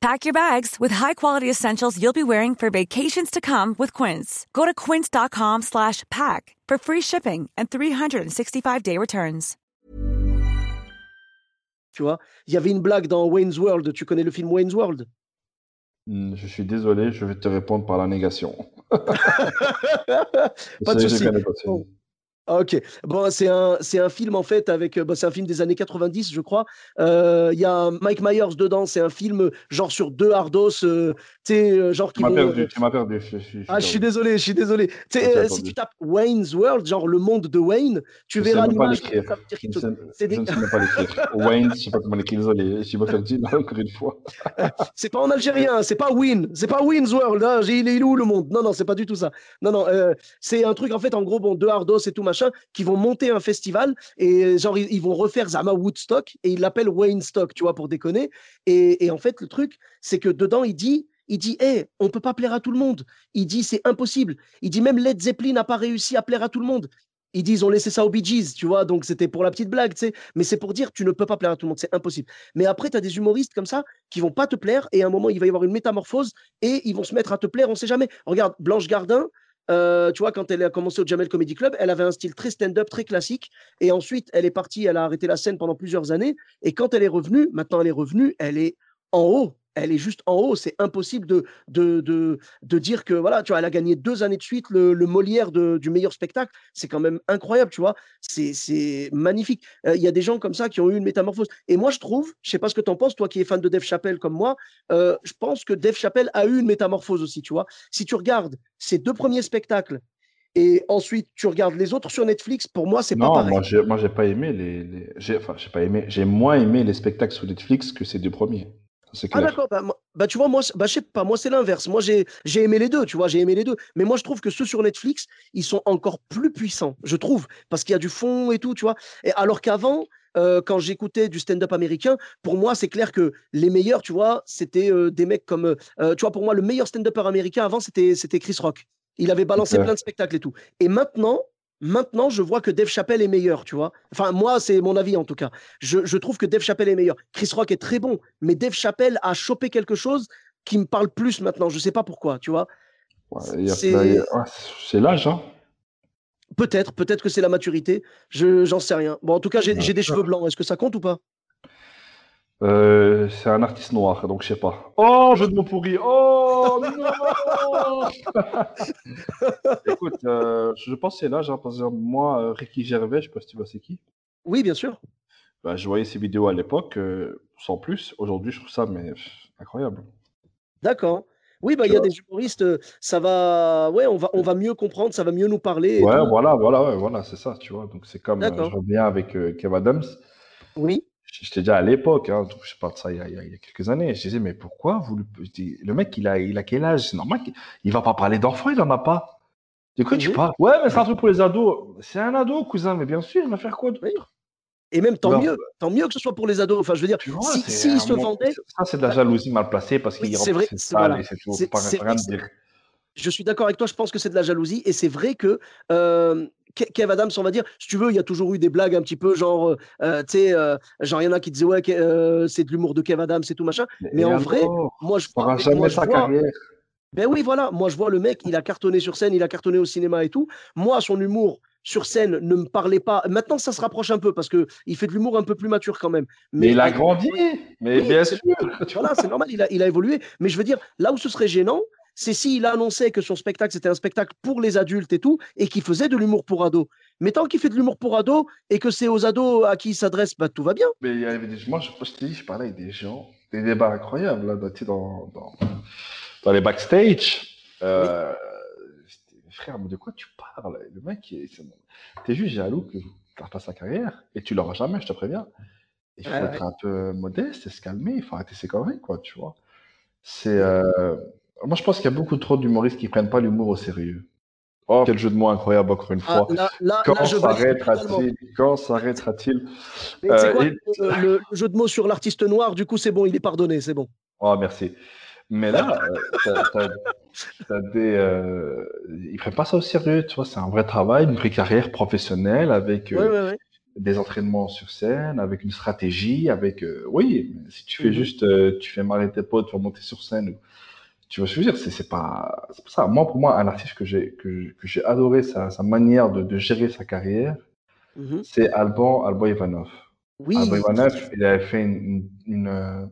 Pack your bags with high-quality essentials you'll be wearing for vacations to come with Quince. Go to quince.com slash pack for free shipping and 365-day returns. Tu vois, il y avait une blague dans Wayne's World. Tu connais le film Wayne's World Hmm, Je suis désolé, je vais te répondre par la négation. Pas de Je souci. Ok, bon, c'est un, c'est un film en fait avec, euh, c'est un film des années 90, je crois. Euh, Il y a Mike Myers dedans. C'est un film genre sur deux hardos, euh, tu sais, euh, genre qui Tu m'as perdu, tu m'as perdu. Je, je- je- Ah, je suis désolé, je suis désolé. Ok, euh, si tu tapes Wayne's World, genre le monde de Wayne, tu verras pas l'image. Je ne sais, même pas l'écrire. Wayne, je sais pas comment l'écrire, désolé. Je dire encore une fois. C'est pas en algérien, c'est pas Win, c'est pas Win's World. hein, il est où le monde? Non, non, c'est pas du tout ça. Non, non, c'est un truc en fait, en gros, bon, deux hardos et tout machin, qui vont monter un festival et genre ils, vont refaire Zama Woodstock et ils l'appellent Wayne Stock, tu vois, pour déconner. Et, en fait, le truc, c'est que dedans, il dit. Il dit, hé, on peut pas plaire à tout le monde. Il dit, c'est impossible. Il dit, même Led Zeppelin n'a pas réussi à plaire à tout le monde. Ils disent, on laissait ça aux Bee Gees, tu vois, donc c'était pour la petite blague, tu sais. Mais c'est pour dire, tu ne peux pas plaire à tout le monde, c'est impossible. Mais après, tu as des humoristes comme ça qui vont pas te plaire et à un moment, il va y avoir une métamorphose et ils vont se mettre à te plaire, on sait jamais. Regarde, Blanche Gardin, euh, tu vois, quand elle a commencé au Jamel Comedy Club, elle avait un style très stand-up, très classique. Et ensuite, elle est partie, elle a arrêté la scène pendant plusieurs années. Et quand elle est revenue, maintenant elle est revenue, elle est en haut. Elle est juste en haut. C'est impossible de, de, de, de dire que, voilà, tu vois, elle a gagné deux années de suite le, le Molière de- du meilleur spectacle. C'est quand même incroyable, tu vois. C'est c'est magnifique. Euh, Il y a des gens comme ça qui ont eu une métamorphose. Et moi, je trouve, je sais pas ce que tu en penses, toi qui es fan de Dave Chappelle comme moi, euh, je pense que Dave Chappelle a eu une métamorphose aussi, tu vois. Si tu regardes ses deux premiers spectacles et ensuite tu regardes les autres sur Netflix, pour moi, c'est pas Non, pareil. moi, j'ai, moi, j'ai pas aimé les, les- j'ai, enfin, j'ai pas aimé, j'ai moins aimé les spectacles sur Netflix que ces deux premiers. Ah d'accord, bah, bah, tu vois, moi, bah, je sais pas, moi c'est l'inverse. Moi j'ai aimé les deux, tu vois, j'ai aimé les deux. Mais moi je trouve que ceux sur Netflix, ils sont encore plus puissants, je trouve, parce qu'il y a du fond et tout, tu vois. Et alors qu'avant, euh, quand j'écoutais du stand-up américain, pour moi c'est clair que les meilleurs, tu vois, c'était euh, des mecs comme, euh, tu vois, pour moi le meilleur stand-upper américain avant c'était Chris Rock. Il avait balancé plein de spectacles et tout. Et maintenant, maintenant je vois que Dave Chappelle est meilleur, tu vois. Enfin moi c'est mon avis en tout cas. Je, je trouve que Dave Chappelle est meilleur. Chris Rock est très bon, mais Dave Chappelle a chopé quelque chose qui me parle plus maintenant. Je sais pas pourquoi, tu vois. Ouais, c'est- ouais, l'âge, hein. Peut-être, peut-être que c'est la maturité. Je j'en sais rien. Bon, en tout cas, j'ai j'ai des cheveux blancs. Est-ce que ça compte ou pas? Euh, c'est un artiste noir, donc je sais pas. Oh, jeu de mots pourri. Oh non Écoute, euh, je pense que c'est l'âge, hein, parce que moi, euh, Ricky Gervais, je sais pas si tu vois c'est qui. Oui, bien sûr. Bah, je voyais ses vidéos à l'époque, euh, sans plus. Aujourd'hui, je trouve ça mais pff, incroyable. D'accord. Oui, bah il y a des humoristes. Ça va. Ouais, on va on va mieux comprendre. Ça va mieux nous parler. Ouais, tout. voilà, voilà, ouais, voilà, c'est ça, tu vois. Donc c'est comme, euh, je reviens avec euh, Kev Adams. Oui. Je t'ai dit à l'époque, hein, je parle de ça il y, a, il y quelques années, je disais, mais pourquoi vous le, mec, il a, il a quel âge? C'est normal qu'il il va pas parler d'enfants, il en a pas. De quoi tu parles? Ouais, mais c'est un truc pour les ados. C'est un ado, cousin, mais bien sûr, il va faire quoi d'autre? Oui. Et même tant mieux, tant mieux que ce soit pour les ados. Enfin, je veux dire, vois, si s'ils se vendait, Ça, c'est de la jalousie mal placée parce Oui, qu'il c'est vrai, rentre, c'est voilà. je suis d'accord avec toi. Je pense que c'est de la jalousie et c'est vrai que euh, Kev Adams, on va dire, si tu veux, il y a toujours eu des blagues un petit peu genre, tu sais, genre il y en a qui disaient ouais, c'est de l'humour de Kev Adams et tout machin. Mais, en vrai, moi je vois, jamais sa carrière. Ben oui, voilà. Moi, je vois le mec, il a cartonné sur scène, il a cartonné au cinéma et tout. Moi, son humour sur scène ne me parlait pas. Maintenant, ça se rapproche un peu parce que il fait de l'humour un peu plus mature quand même. Mais, il a grandi. Mais bien sûr. Voilà, c'est normal. Il a, il a évolué. Mais je veux dire, là où ce serait gênant, c'est s'il annonçait que son spectacle, c'était un spectacle pour les adultes et tout, et qu'il faisait de l'humour pour ados. Mais tant qu'il fait de l'humour pour ados et que c'est aux ados à qui il s'adresse, bah, tout va bien. Mais il y avait des... Moi, je, je te dis, je parlais avec des gens, des débats incroyables là, dans, dans, dans les backstage. Euh, Frère, mais de quoi tu parles? Le mec, t'es juste jaloux que tu pas sa carrière et tu l'auras jamais, je te préviens. Il faut être un peu modeste et se calmer, il faut arrêter ses conneries, quoi, tu vois. C'est. Euh, moi, je pense qu'il y a beaucoup trop d'humoristes qui prennent pas l'humour au sérieux. Oh, quel jeu de mots incroyable, encore une ah, fois. quand s'arrêtera-t-il? Quand s'arrêtera-t-il? Euh, le, jeu de mots sur l'artiste noir, du coup, c'est bon, il est pardonné, c'est bon. Oh, merci. Mais là, euh, t'as, des, euh, ils prennent pas ça au sérieux, tu vois. C'est un vrai travail, une vraie carrière professionnelle avec des entraînements sur scène, avec une stratégie, avec. oui, si tu fais mmh juste, tu fais marrer tes potes, tu vas monter sur scène tu vois ce que je veux dire? C'est pas, c'est ça. Moi, pour moi, un artiste que j'ai que, que j'ai adoré sa, sa manière de, de, gérer sa carrière, mm-hmm. c'est Alban Alban Ivanov. Oui. Alban Ivanov, il avait fait une, une,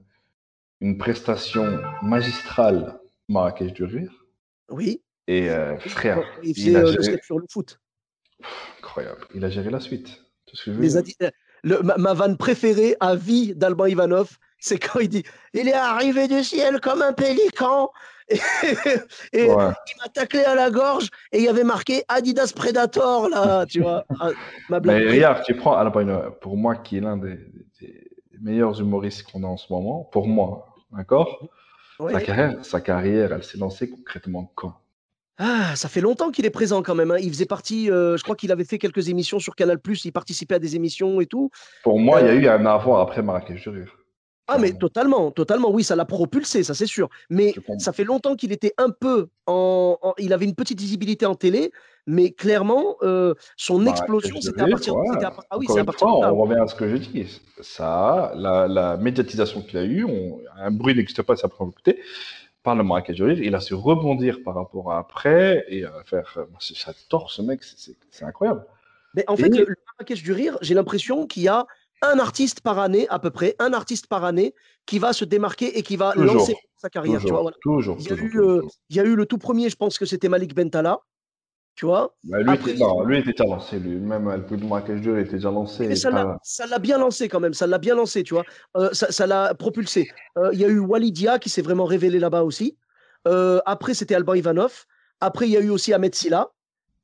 une prestation magistrale Marrakech du rire. Oui. Et euh, frère, il, il a euh, géré... sur le foot. Incroyable. Il a géré la suite. Ce que je veux Les dire? Le, ma, ma, vanne préférée à vie d'Alban Ivanov, c'est quand il dit Il est arrivé du ciel comme un pélican. Et, il m'a taclé à la gorge et il y avait marqué Adidas Predator, là, tu vois. Ah, ma Mais regarde, tu prends pour moi, qui est l'un des, meilleurs humoristes qu'on a en ce moment, pour moi, d'accord? Sa, carrière, sa carrière, elle s'est lancée concrètement quand? Ah, ça fait longtemps qu'il est présent quand même. Hein. Il faisait partie, euh, je crois qu'il avait fait quelques émissions sur Canal+, il participait à des émissions et tout. Pour moi, il y a euh, eu un avant après Marrakech du Rire. Ah, mais totalement, totalement, oui, ça l'a propulsé, ça c'est sûr. Mais ça fait longtemps qu'il était un peu en, Il avait une petite visibilité en télé, mais clairement, euh, son bah, explosion, c'était à partir, de Ah oui, c'est à partir de On revient à ce que je dis. Ça, la, la médiatisation qu'il a eue, on, un bruit n'existe pas, ça prend écouter. Par le Marrakech rire, il a su rebondir par rapport à après et faire. J'adore ce mec, c'est incroyable. Mais en fait, le, le Marrakech du rire, j'ai l'impression qu'il y a un artiste par année, à peu près, un artiste par année qui va se démarquer et qui va lancer sa carrière. Toujours, tu vois, toujours, il, y a eu, euh, il y a eu le tout premier, je pense que c'était Malik Bentala. Tu vois bah, lui, était, non, lui était déjà lancé. Lui. Même le plus de Marrakech il était déjà lancé. ça l'a bien lancé quand même. Ça l'a bien lancé, tu vois. Euh, ça l'a propulsé. Euh, il y a eu Walidia qui s'est vraiment révélé là-bas aussi. après, c'était Alban Ivanov. Après, il y a eu aussi Ahmed Silla.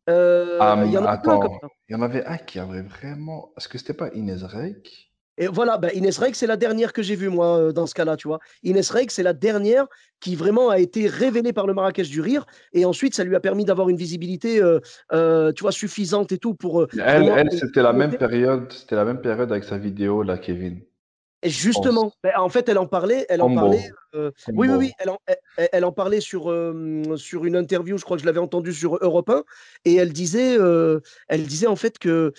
Euh, ah, il y en attends, il y en avait un qui avait vraiment. Est-ce que c'était pas Inès Reik et voilà, ben Inès Reik, c'est la dernière que j'ai vue, moi, euh, dans ce cas-là, tu vois. Inès Reik, c'est la dernière qui vraiment a été révélée par le Marrakech du Rire. Et ensuite, ça lui a permis d'avoir une visibilité, euh, tu vois, suffisante et tout pour. elle, elle c'était la même période, c'était la même période avec sa vidéo, là, Kevin. Et justement, ben, en fait, elle en parlait. Elle en parlait. Euh, oui, oui, oui. Elle en, elle, en parlait sur, euh, sur une interview. Je crois que je l'avais entendue sur Europe 1. Et elle disait, euh, elle disait en fait que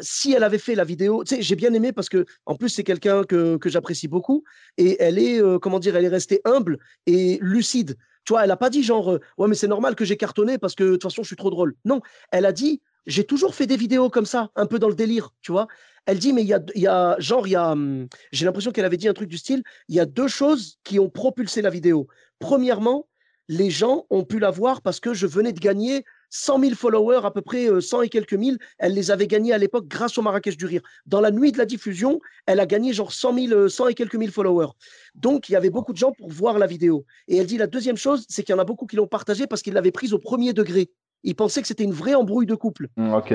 si elle avait fait la vidéo, tu sais, j'ai bien aimé parce que en plus c'est quelqu'un que, que j'apprécie beaucoup. Et elle est, comment dire, elle est restée humble et lucide. Tu vois, elle n'a pas dit genre, ouais, mais c'est normal que j'ai cartonné parce que de toute façon je suis trop drôle. Non, elle a dit, j'ai toujours fait des vidéos comme ça, un peu dans le délire, tu vois. Elle dit, mais il y a, genre, il y a, hum, j'ai l'impression qu'elle avait dit un truc du style, il y a deux choses qui ont propulsé la vidéo. Premièrement, les gens ont pu la voir parce que je venais de gagner 100 000 followers, à peu près 100 euh, et quelques mille. Elle les avait gagnés à l'époque grâce au Marrakech du Rire. Dans la nuit de la diffusion, elle a gagné genre 100 000, 100 et quelques mille followers. Donc, il y avait beaucoup de gens pour voir la vidéo. Et elle dit la deuxième chose, c'est qu'il y en a beaucoup qui l'ont partagée parce qu'ils l'avaient prise au premier degré. Ils pensaient que c'était une vraie embrouille de couple. Mmh, ok.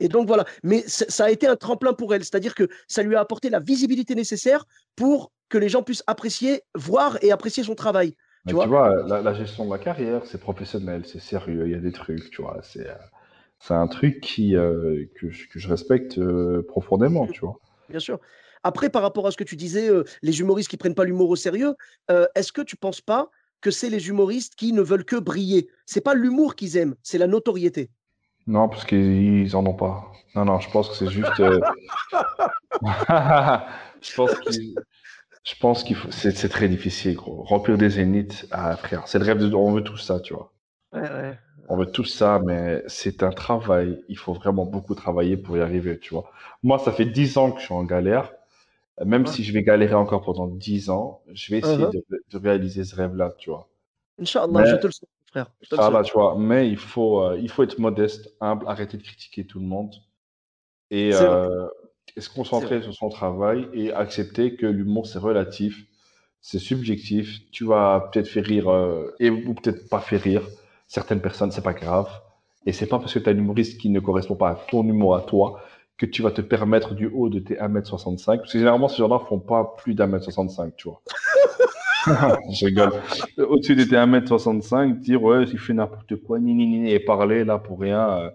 Et donc voilà. Mais ça a été un tremplin pour elle. C'est-à-dire que ça lui a apporté la visibilité nécessaire pour que les gens puissent apprécier, voir et apprécier son travail. Tu vois, la, gestion de la carrière, c'est professionnel, c'est sérieux, il y a des trucs, tu vois. C'est, euh, un truc qui, euh, que, je, respecte euh, profondément, tu vois. Bien sûr. Après, par rapport à ce que tu disais, les humoristes qui prennent pas l'humour au sérieux, est-ce que tu penses pas que c'est les humoristes qui ne veulent que briller C'est pas l'humour qu'ils aiment, c'est la notoriété. Non, parce qu'ils en ont pas. Non, non, je pense que c'est juste. euh, je pense qu'il. Je pense qu'il faut. C'est c'est très difficile, gros. Remplir des zéniths, ah, frère, c'est le rêve de. On veut tout ça, tu vois. Ouais, ouais. On veut tout ça, mais c'est un travail. Il faut vraiment beaucoup travailler pour y arriver, tu vois. Moi, ça fait 10 ans que je suis en galère. Même Ouais. si je vais galérer encore pendant 10 ans, je vais essayer Uh-huh. de, de réaliser ce rêve-là, tu vois. Inch'Allah, Mais- je te le souhaite, frère. Je te le Ça, là, souhaite. tu vois. Mais il faut, euh, il faut être modeste, humble, arrêter de critiquer tout le monde et, euh, et se concentrer sur son travail et accepter que l'humour, c'est relatif, c'est subjectif. Tu vas peut-être faire rire euh, et, ou peut-être pas faire rire certaines personnes, c'est pas grave. Et c'est pas parce que tu as un humoriste qui ne correspond pas à ton humour à toi que tu vas te permettre du haut de tes 1m65. Parce que généralement, ces gens-là font pas plus d'un-mètre-65, tu vois. Je rigole. Au-dessus de tes 1m65, dire ouais, il fait n'importe quoi, ni, ni, ni, et parler là pour rien. euh,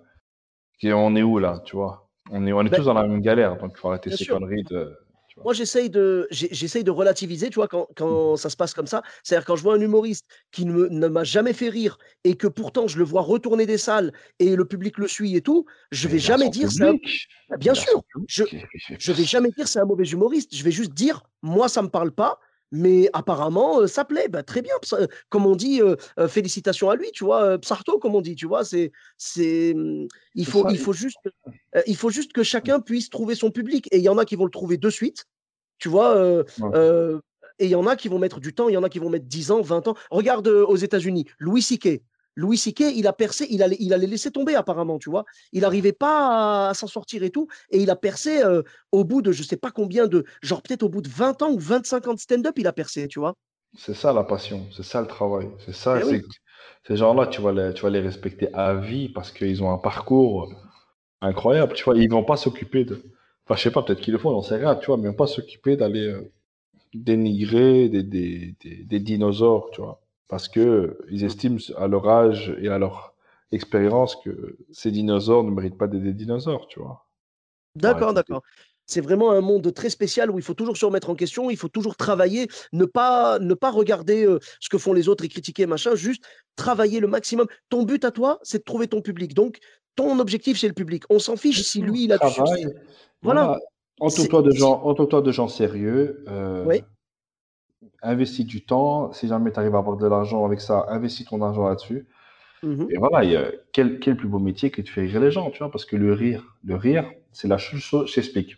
et on est où là, tu vois? On est, on est Ben, tous dans la même galère, donc il faut arrêter ces sûr. conneries de. Moi, j'essaye de, j'essaye de relativiser, tu vois, quand, quand ça se passe comme ça. C'est-à-dire quand je vois un humoriste qui ne, m'a jamais fait rire et que pourtant je le vois retourner des salles et le public le suit et tout, je vais jamais dire public. Bien sûr, je, je vais jamais dire c'est un mauvais humoriste. Je vais juste dire moi ça me parle pas, mais apparemment euh, ça plaît. Bah, très bien, euh, comme on dit, euh, euh, félicitations à lui, tu vois, Psarto comme on dit, tu vois. C'est, c'est, hum, il faut, il faut juste, il faut juste que chacun puisse trouver son public. Et il y en a qui vont le trouver de suite, tu vois. Ouais. et il y en a qui vont mettre du temps, il y en a qui vont mettre 10 ans, 20 ans. Regarde aux États-Unis, Louis C.K. Louis C.K., il a percé, il allait, il allait laisser tomber apparemment, tu vois. Il n'arrivait pas à, s'en sortir et tout. Et il a percé euh, au bout de je sais pas combien de, genre peut-être au bout de 20 ans ou 25 ans de stand-up, il a percé, tu vois. C'est ça la passion, c'est ça le travail. C'est ça, Eh c'est oui. que ces gens-là, tu vas les, tu vas les respecter à vie parce qu'ils ont un parcours incroyable. Tu vois, ils vont pas s'occuper de. Enfin, je sais pas, peut-être qu'ils le font, j'en sais rien, tu vois, mais ils vont pas s'occuper d'aller euh, dénigrer des, des, des, des dinosaures, tu vois. Parce que ils estiment à leur âge et à leur expérience que ces dinosaures ne méritent pas d'être des dinosaures, tu vois. D'accord, d'accord. C'est vraiment un monde très spécial où il faut toujours se remettre en question, il faut toujours travailler, ne pas, ne pas regarder euh, ce que font les autres et critiquer, machin, juste travailler le maximum. Ton but à toi, c'est de trouver ton public. Donc, ton objectif, c'est le public. On s'en fiche si lui, il a du succès. Voilà. Voilà. Entoure-toi de gens, entoure-toi de gens sérieux. euh, Oui. Investis du temps. Si jamais tu arrives à avoir de l'argent avec ça, investis ton argent là-dessus. Mhm. Et voilà, quel, quel plus beau métier que de faire rire les gens, tu vois, parce que le rire, le rire, c'est la chose, je t'explique.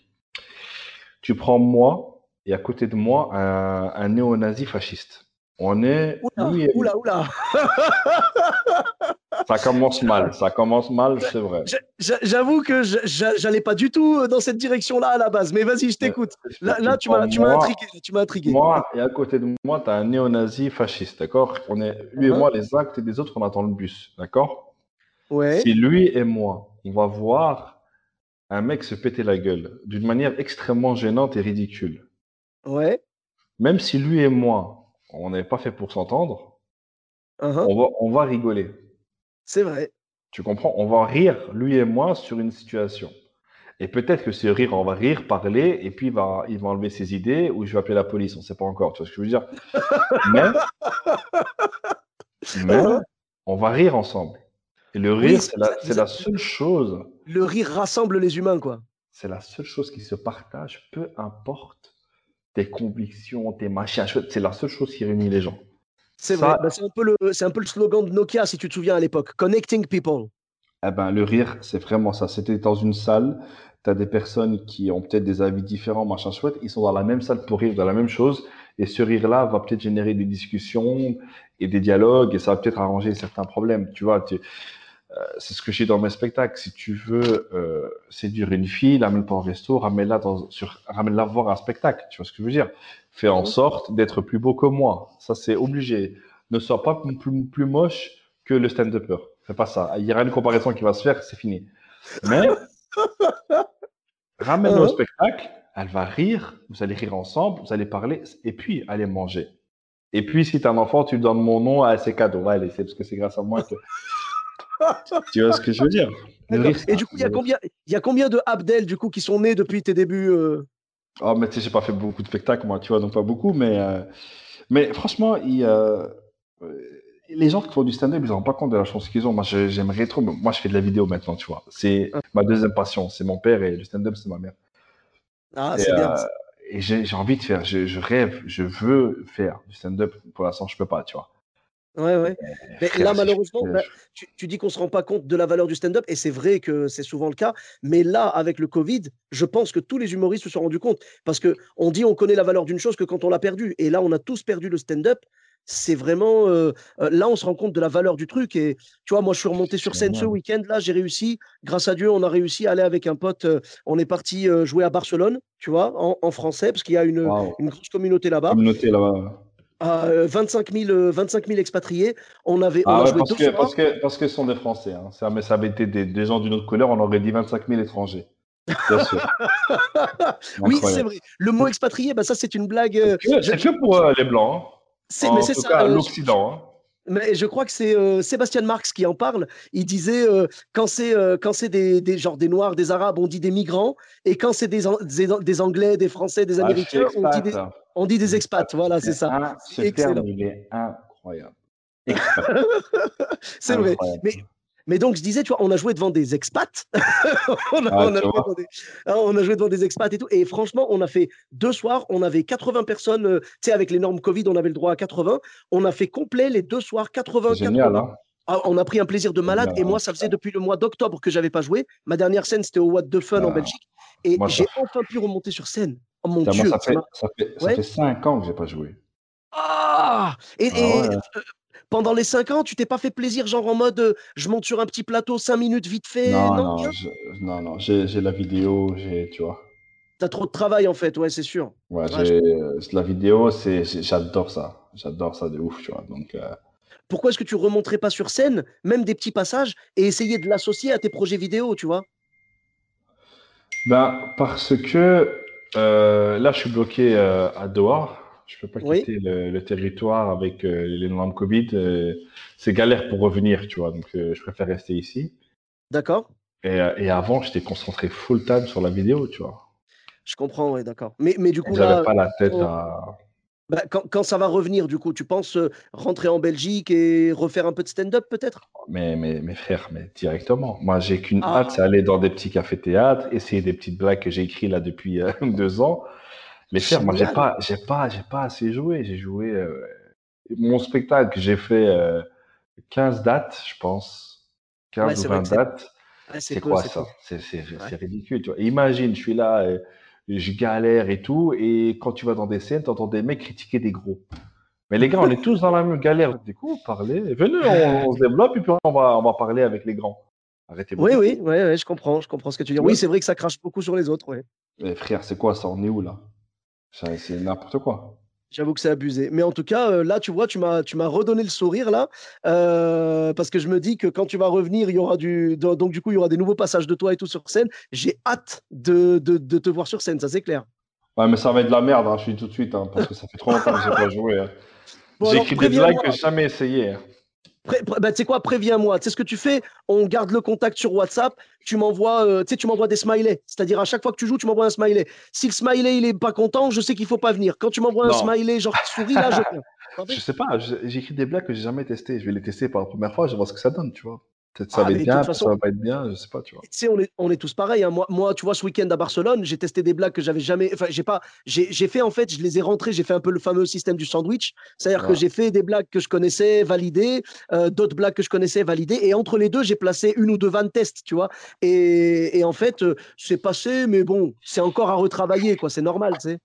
Tu prends moi et à côté de moi un, un néo-nazi fasciste. On est, Oula, oula, oula. ça commence mal, ça commence mal, c'est vrai. J'a- j'a- J'avoue que j'allais pas du tout euh, dans cette direction-là à la base, mais vas-y, je t'écoute. Là, là, tu m'as, intrigué. Tu m'as intrigué. Moi, et à côté de moi, tu as un néo-nazi fasciste, d'accord? On est, lui et Uh-huh. moi, les actes des autres, on attend le bus, d'accord? Ouais. Si lui et moi, on va voir un mec se péter la gueule d'une manière extrêmement gênante et ridicule, Ouais. même si lui et moi, on n'est pas fait pour s'entendre, uhum, on, va, on va rigoler. C'est vrai. Tu comprends? On va rire, lui et moi, sur une situation. Et peut-être que ce rire, on va rire, parler, et puis il va, il va enlever ses idées, ou je vais appeler la police, on ne sait pas encore, tu vois ce que je veux dire? Mais, mais on va rire ensemble. Et le rire, c'est- c'est la, la seule chose, Le rire rassemble les humains, quoi. c'est la seule chose qui se partage, peu importe tes convictions, tes machins, c'est la seule chose qui réunit les gens. C'est Ça- vrai. Bah, c'est un peu le, c'est un peu le slogan de Nokia, si tu te souviens à l'époque. Connecting people. Eh ben, le rire, c'est vraiment ça. C'était dans une salle, tu as des personnes qui ont peut-être des avis différents, machin chouette, ils sont dans la même salle pour rire de la même chose, et ce rire-là va peut-être générer des discussions et des dialogues, et ça va peut-être arranger certains problèmes. Tu vois, tu- c'est ce que j'ai dans mes spectacles. Si tu veux euh, séduire une fille, l'amène pas au resto, ramène-la dans, sur, ramène-la voir un spectacle. Tu vois ce que je veux dire? Fais en sorte d'être plus beau que moi. Ça, c'est obligé. Ne sois pas plus, plus, moche que le stand-upper. Fais pas ça. Il y aura une comparaison qui va se faire, c'est fini. Mais ramène-la au Mhm. spectacle, elle va rire, vous allez rire ensemble, vous allez parler, et puis allez manger. Et puis, si tu as un enfant, tu lui donnes mon nom à ses cadeaux. Ouais, c'est parce que c'est grâce à moi que. Tu vois ce que je veux dire? Et du coup, il y a combien, y a combien de Abdel du coup qui sont nés depuis tes débuts euh, Oh, mais tu sais, j'ai pas fait beaucoup de spectacles, moi, tu vois, donc pas beaucoup, mais, euh, mais franchement, il, euh, les gens qui font du stand-up, ils ne se rendent pas compte de la chance qu'ils ont. Moi, j'aimerais trop. Moi, je fais de la vidéo maintenant, tu vois. C'est ma deuxième passion. C'est mon père et le stand-up, c'est ma mère. Ah, c'est bien. Euh, et j'ai envie de faire. Je, rêve, je veux faire du stand-up. Pour l'instant, je peux pas, tu vois. Ouais, ouais. Mais là, malheureusement, bah, tu, tu, dis qu'on se rend pas compte de la valeur du stand-up, et c'est vrai que c'est souvent le cas. Mais là, avec le Covid, je pense que tous les humoristes se sont rendus compte. Parce que on dit on connaît la valeur d'une chose que quand on l'a perdue. Et là, on a tous perdu le stand-up c'est vraiment euh, euh, là on se rend compte de la valeur du truc et tu vois moi je suis remonté sur scène ce week-end là j'ai réussi grâce à Dieu on a réussi à aller avec un pote euh, on est parti jouer à Barcelone tu vois en, français parce qu'il y a une, une grosse communauté là-bas communauté là-bas 25 000 25 expatriés on avait ah parce, que, parce, que, parce que ce sont des Français hein. ça, mais ça avait été des, gens d'une autre couleur on aurait dit 25 000 étrangers Bien sûr. oui, c'est vrai. Le mot expatrié, bah ça, c'est une blague. C'est que, pour les Blancs. Hein. C'est, mais c'est ça. Euh, l'Occident. Hein. Mais je crois que c'est euh, Sébastien Marx qui en parle. Il disait euh, quand c'est quand c'est des, des genre des Noirs, des Arabes, on dit des migrants, et quand c'est des, des, Anglais, des Français, des ah, Américains, on, dit des, on dit des expats. Voilà, c'est ça. c'est excellent. il est incroyable. c'est vrai. Mais mais donc, je disais, tu vois, on a joué devant des expats. on, a, ah, on, a, joué devant des, expats et tout. Et franchement, on a fait deux soirs. On avait 80 personnes. Euh, tu sais, avec les normes Covid, on avait le droit à 80. On a fait complet les deux soirs, 80, Génial, Hein ah, on a pris un plaisir de malade. Et moi, ça faisait depuis le mois d'octobre que j'avais pas joué. Ma dernière scène, c'était au What the Fun en ah. Belgique. Et j'ai enfin pu remonter sur scène. Oh mon Dieu. ça, fait, ça, fait, cinq ans que j'ai pas joué. Ah Et, ah euh, pendant les cinq ans, tu t'es pas fait plaisir, genre en mode euh, je monte sur un petit plateau, cinq minutes vite fait Non, non, non, non, j'ai la vidéo, j'ai, tu vois. T'as trop de travail en fait, ouais, c'est sûr. Ouais, euh, la vidéo, c'est, j'adore ça, j'adore ça de ouf, tu vois. Donc. Euh Pourquoi est-ce que tu remonterais pas sur scène, même des petits passages, et essayer de l'associer à tes projets vidéo, tu vois? Ben parce que là, je suis bloqué à Doha. Je peux pas quitter le, territoire avec euh, les normes Covid. Euh, c'est galère pour revenir, tu vois. Donc, euh, je préfère rester ici. D'accord. Et, et, avant, j'étais concentré full time sur la vidéo, tu vois. Je comprends, oui, d'accord. Mais, mais du coup, là, pas la tête à. Bah, quand, quand, ça va revenir, du coup, tu penses rentrer en Belgique et refaire un peu de stand-up, peut-être? Mais, mais, mais frère, mais directement. Moi, j'ai qu'une ah. hâte, c'est aller dans des petits cafés-théâtres, essayer des petites blagues que j'ai écrites là depuis deux ans mais frère, moi, j'ai pas, j'ai pas, j'ai pas assez joué. J'ai joué euh, mon spectacle, j'ai fait 15 euh, dates, je pense, 15 ou 20 dates. c'est quoi ça? C'est ridicule. Tu vois. Imagine, je suis là, euh, je galère et tout, et quand tu vas dans des scènes, tu entends des mecs critiquer des gros. Mais les gars, on est tous dans la même galère. Du coup, parlez, venez, on, se développe et puis on va, on va parler avec les grands. Arrêtez. Oui, oui, oui, je comprends, je comprends ce que tu dis. Oui, c'est vrai que ça crache beaucoup sur les autres. Ouais. Mais frère, c'est quoi ça On est où là? C'est n'importe quoi. J'avoue que c'est abusé. Mais en tout cas, euh, là, tu vois, tu m'as, tu m'as redonné le sourire là, euh, parce que je me dis que quand tu vas revenir, il y aura du, donc du coup, il y aura des nouveaux passages de toi et tout sur scène. J'ai hâte de, de, de te voir sur scène, ça c'est clair. Ouais, mais ça va être de la merde, hein, je suis tout de suite, hein, parce que ça fait trop longtemps que j'ai pas joué. Hein. j'ai écrit des blagues que j'ai jamais essayé. Bah, tu sais quoi, préviens-moi. Tu sais ce que tu fais? On garde le contact sur WhatsApp. Tu m'envoies, euh, tu m'envoies des smileys. C'est-à-dire à chaque fois que tu joues, tu m'envoies un smiley. Si le smiley il est pas content, je sais qu'il faut pas venir. Quand tu m'envoies un smiley genre souris là, je Je sais pas. J'écris des blagues que j'ai jamais testées. Je vais les tester pour la première fois. Je vais voir ce que ça donne, tu vois. Peut-être ça ah, va être bien, ça va pas être bien, je sais pas, tu vois. Tu sais, on est, on est tous pareils. Hein. Moi, moi, tu vois, ce week-end à Barcelone, j'ai testé des blagues que j'avais jamais. Enfin, j'ai pas. J'ai fait, en fait, je les ai rentrées. J'ai fait un peu le fameux système du sandwich. C'est-à-dire que j'ai fait des blagues que je connaissais, validées, euh, d'autres blagues que je connaissais, validées. Et entre les deux, j'ai placé une ou deux vannes test, tu vois. Et, et en fait, euh, c'est passé, mais bon, c'est encore à retravailler, quoi. C'est normal, tu sais.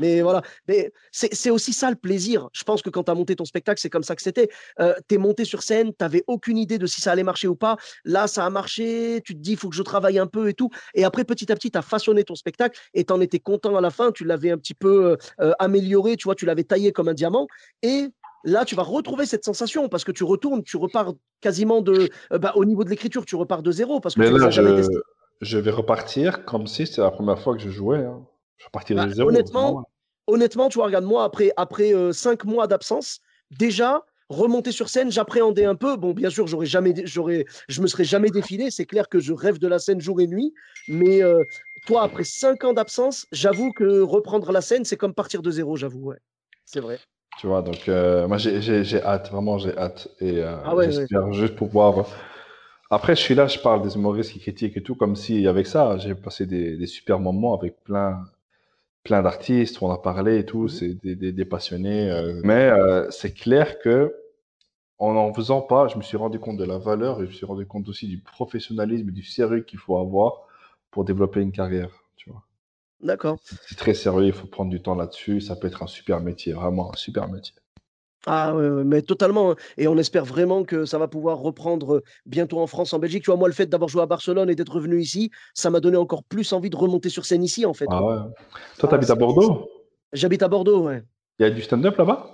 Mais voilà, mais c'est aussi ça le plaisir. Je pense que quand tu as monté ton spectacle, c'est comme ça que c'était. Euh, tu es monté sur scène, tu n'avais aucune idée de si ça allait marcher ou pas. Là, ça a marché, tu te dis, il faut que je travaille un peu et tout. Et après, petit à petit, tu as façonné ton spectacle et tu en étais content à la fin. Tu l'avais un petit peu euh, euh, amélioré, tu vois, tu l'avais taillé comme un diamant. Et là, tu vas retrouver cette sensation parce que tu retournes, tu repars quasiment de, bah, au niveau de l'écriture, tu repars de zéro parce que Mais là, je, je, vais repartir comme si c'était la première fois que je jouais. Hein. Je bah, Honnêtement, honnêtement, tu vois, regarde, moi, après, après euh, cinq mois d'absence, déjà, remonter sur scène, j'appréhendais un peu. Bon, bien sûr, j'aurais jamais, j'aurais, je me serais jamais défilé. C'est clair que je rêve de la scène jour et nuit. Mais euh, toi, après cinq ans d'absence, j'avoue que reprendre la scène, c'est comme partir de zéro, j'avoue. Ouais. C'est vrai. Tu vois, donc euh, moi j'ai- hâte, vraiment j'ai hâte. Et euh, Ah ouais, ouais. j'espère juste pouvoir. Après, je suis là, je parle des humoristes qui critiquent et tout, comme si avec ça, j'ai passé des, des super moments avec plein, plein d'artistes, on a parlé et tout, Mhm. c'est des, des, des passionnés. euh. Mais euh, c'est clair que en n'en faisant pas, je me suis rendu compte de la valeur et je me suis rendu compte aussi du professionnalisme et du sérieux qu'il faut avoir pour développer une carrière. Tu vois. D'accord. C'est très sérieux, il faut prendre du temps là-dessus. Ça peut être un super métier, vraiment un super métier. Ah ouais, mais totalement. hein. Et on espère vraiment que ça va pouvoir reprendre euh, bientôt en France, en Belgique. Tu vois, moi, le fait d'avoir joué à Barcelone et d'être revenu ici, ça m'a donné encore plus envie de remonter sur scène ici, en fait. Ah ouais. Toi, Ah, t'habites à c'est- Bordeaux? J'habite à Bordeaux, ouais. Il y a du stand-up là-bas?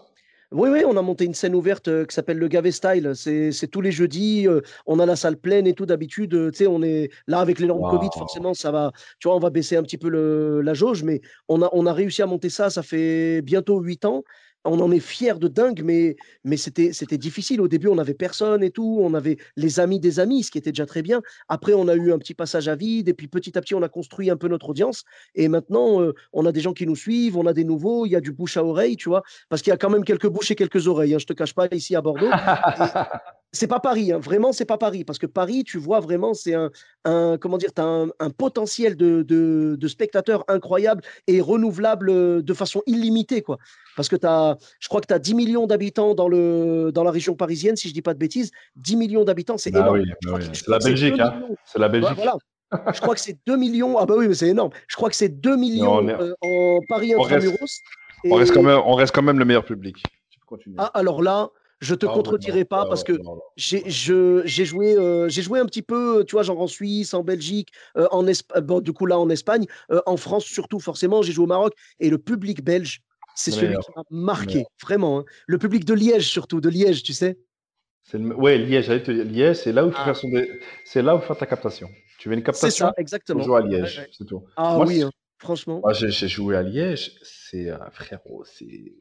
Oui, oui, on a monté une scène ouverte euh, qui s'appelle le Gavé Style. C'est c'est tous les jeudis. euh, on a la salle pleine et tout. D'habitude, euh, tu sais, on est là avec les normes Covid, Waouh. forcément, ça va. Tu vois, on va baisser un petit peu le- la jauge, mais on a, on a réussi à monter ça. Ça fait bientôt huit ans. On en est fiers de dingue, mais, mais c'était c'était difficile. Au début, on n'avait personne et tout. On avait les amis des amis, ce qui était déjà très bien. Après, on a eu un petit passage à vide. Et puis, petit à petit, on a construit un peu notre audience. Et maintenant, euh, on a des gens qui nous suivent. On a des nouveaux. Il y a du bouche à oreille, tu vois. Parce qu'il y a quand même quelques bouches et quelques oreilles. Hein, je te cache pas, ici à Bordeaux. C'est pas Paris, hein, vraiment, c'est pas Paris. Parce que Paris, tu vois vraiment, c'est un, un- comment dire, t'as un, un potentiel de, de, de spectateurs incroyable et renouvelable euh, de façon illimitée, quoi. Parce que t'as, je crois que tu as 10 millions d'habitants dans, le, dans la région parisienne, si je dis pas de bêtises. 10 millions d'habitants, c'est Ah énorme. oui, bah oui. je C'est la Belgique, 2 hein. millions. C'est la Belgique. voilà. Je crois que c'est 2 millions. Ah bah oui, mais c'est énorme. Je crois que c'est 2 millions euh, en Paris on reste- intramuros. On reste Et- quand même, on reste quand même le meilleur public. Tu peux continuer. Ah, alors là, je te Ah contredirai non, pas ah parce que j'ai joué, euh, j'ai joué un petit peu, tu vois, genre en Suisse, en Belgique, euh, en Espagne, bon, du coup là en Espagne, euh, en France surtout, forcément, j'ai joué au Maroc et le public belge, c'est celui qui m'a marqué, meilleur. vraiment. hein. Le public de Liège surtout, de Liège, tu sais. C'est le... Ouais, Liège, te Liège, c'est là où tu Ah. fais son c'est là où tu fais ta captation. Tu veux une C'est captation, ça, tu exactement. joues à Liège, ouais. c'est tout. Ah Moi, oui, c'est- hein, franchement. Moi, j'ai joué à Liège, c'est euh, frérot, c'est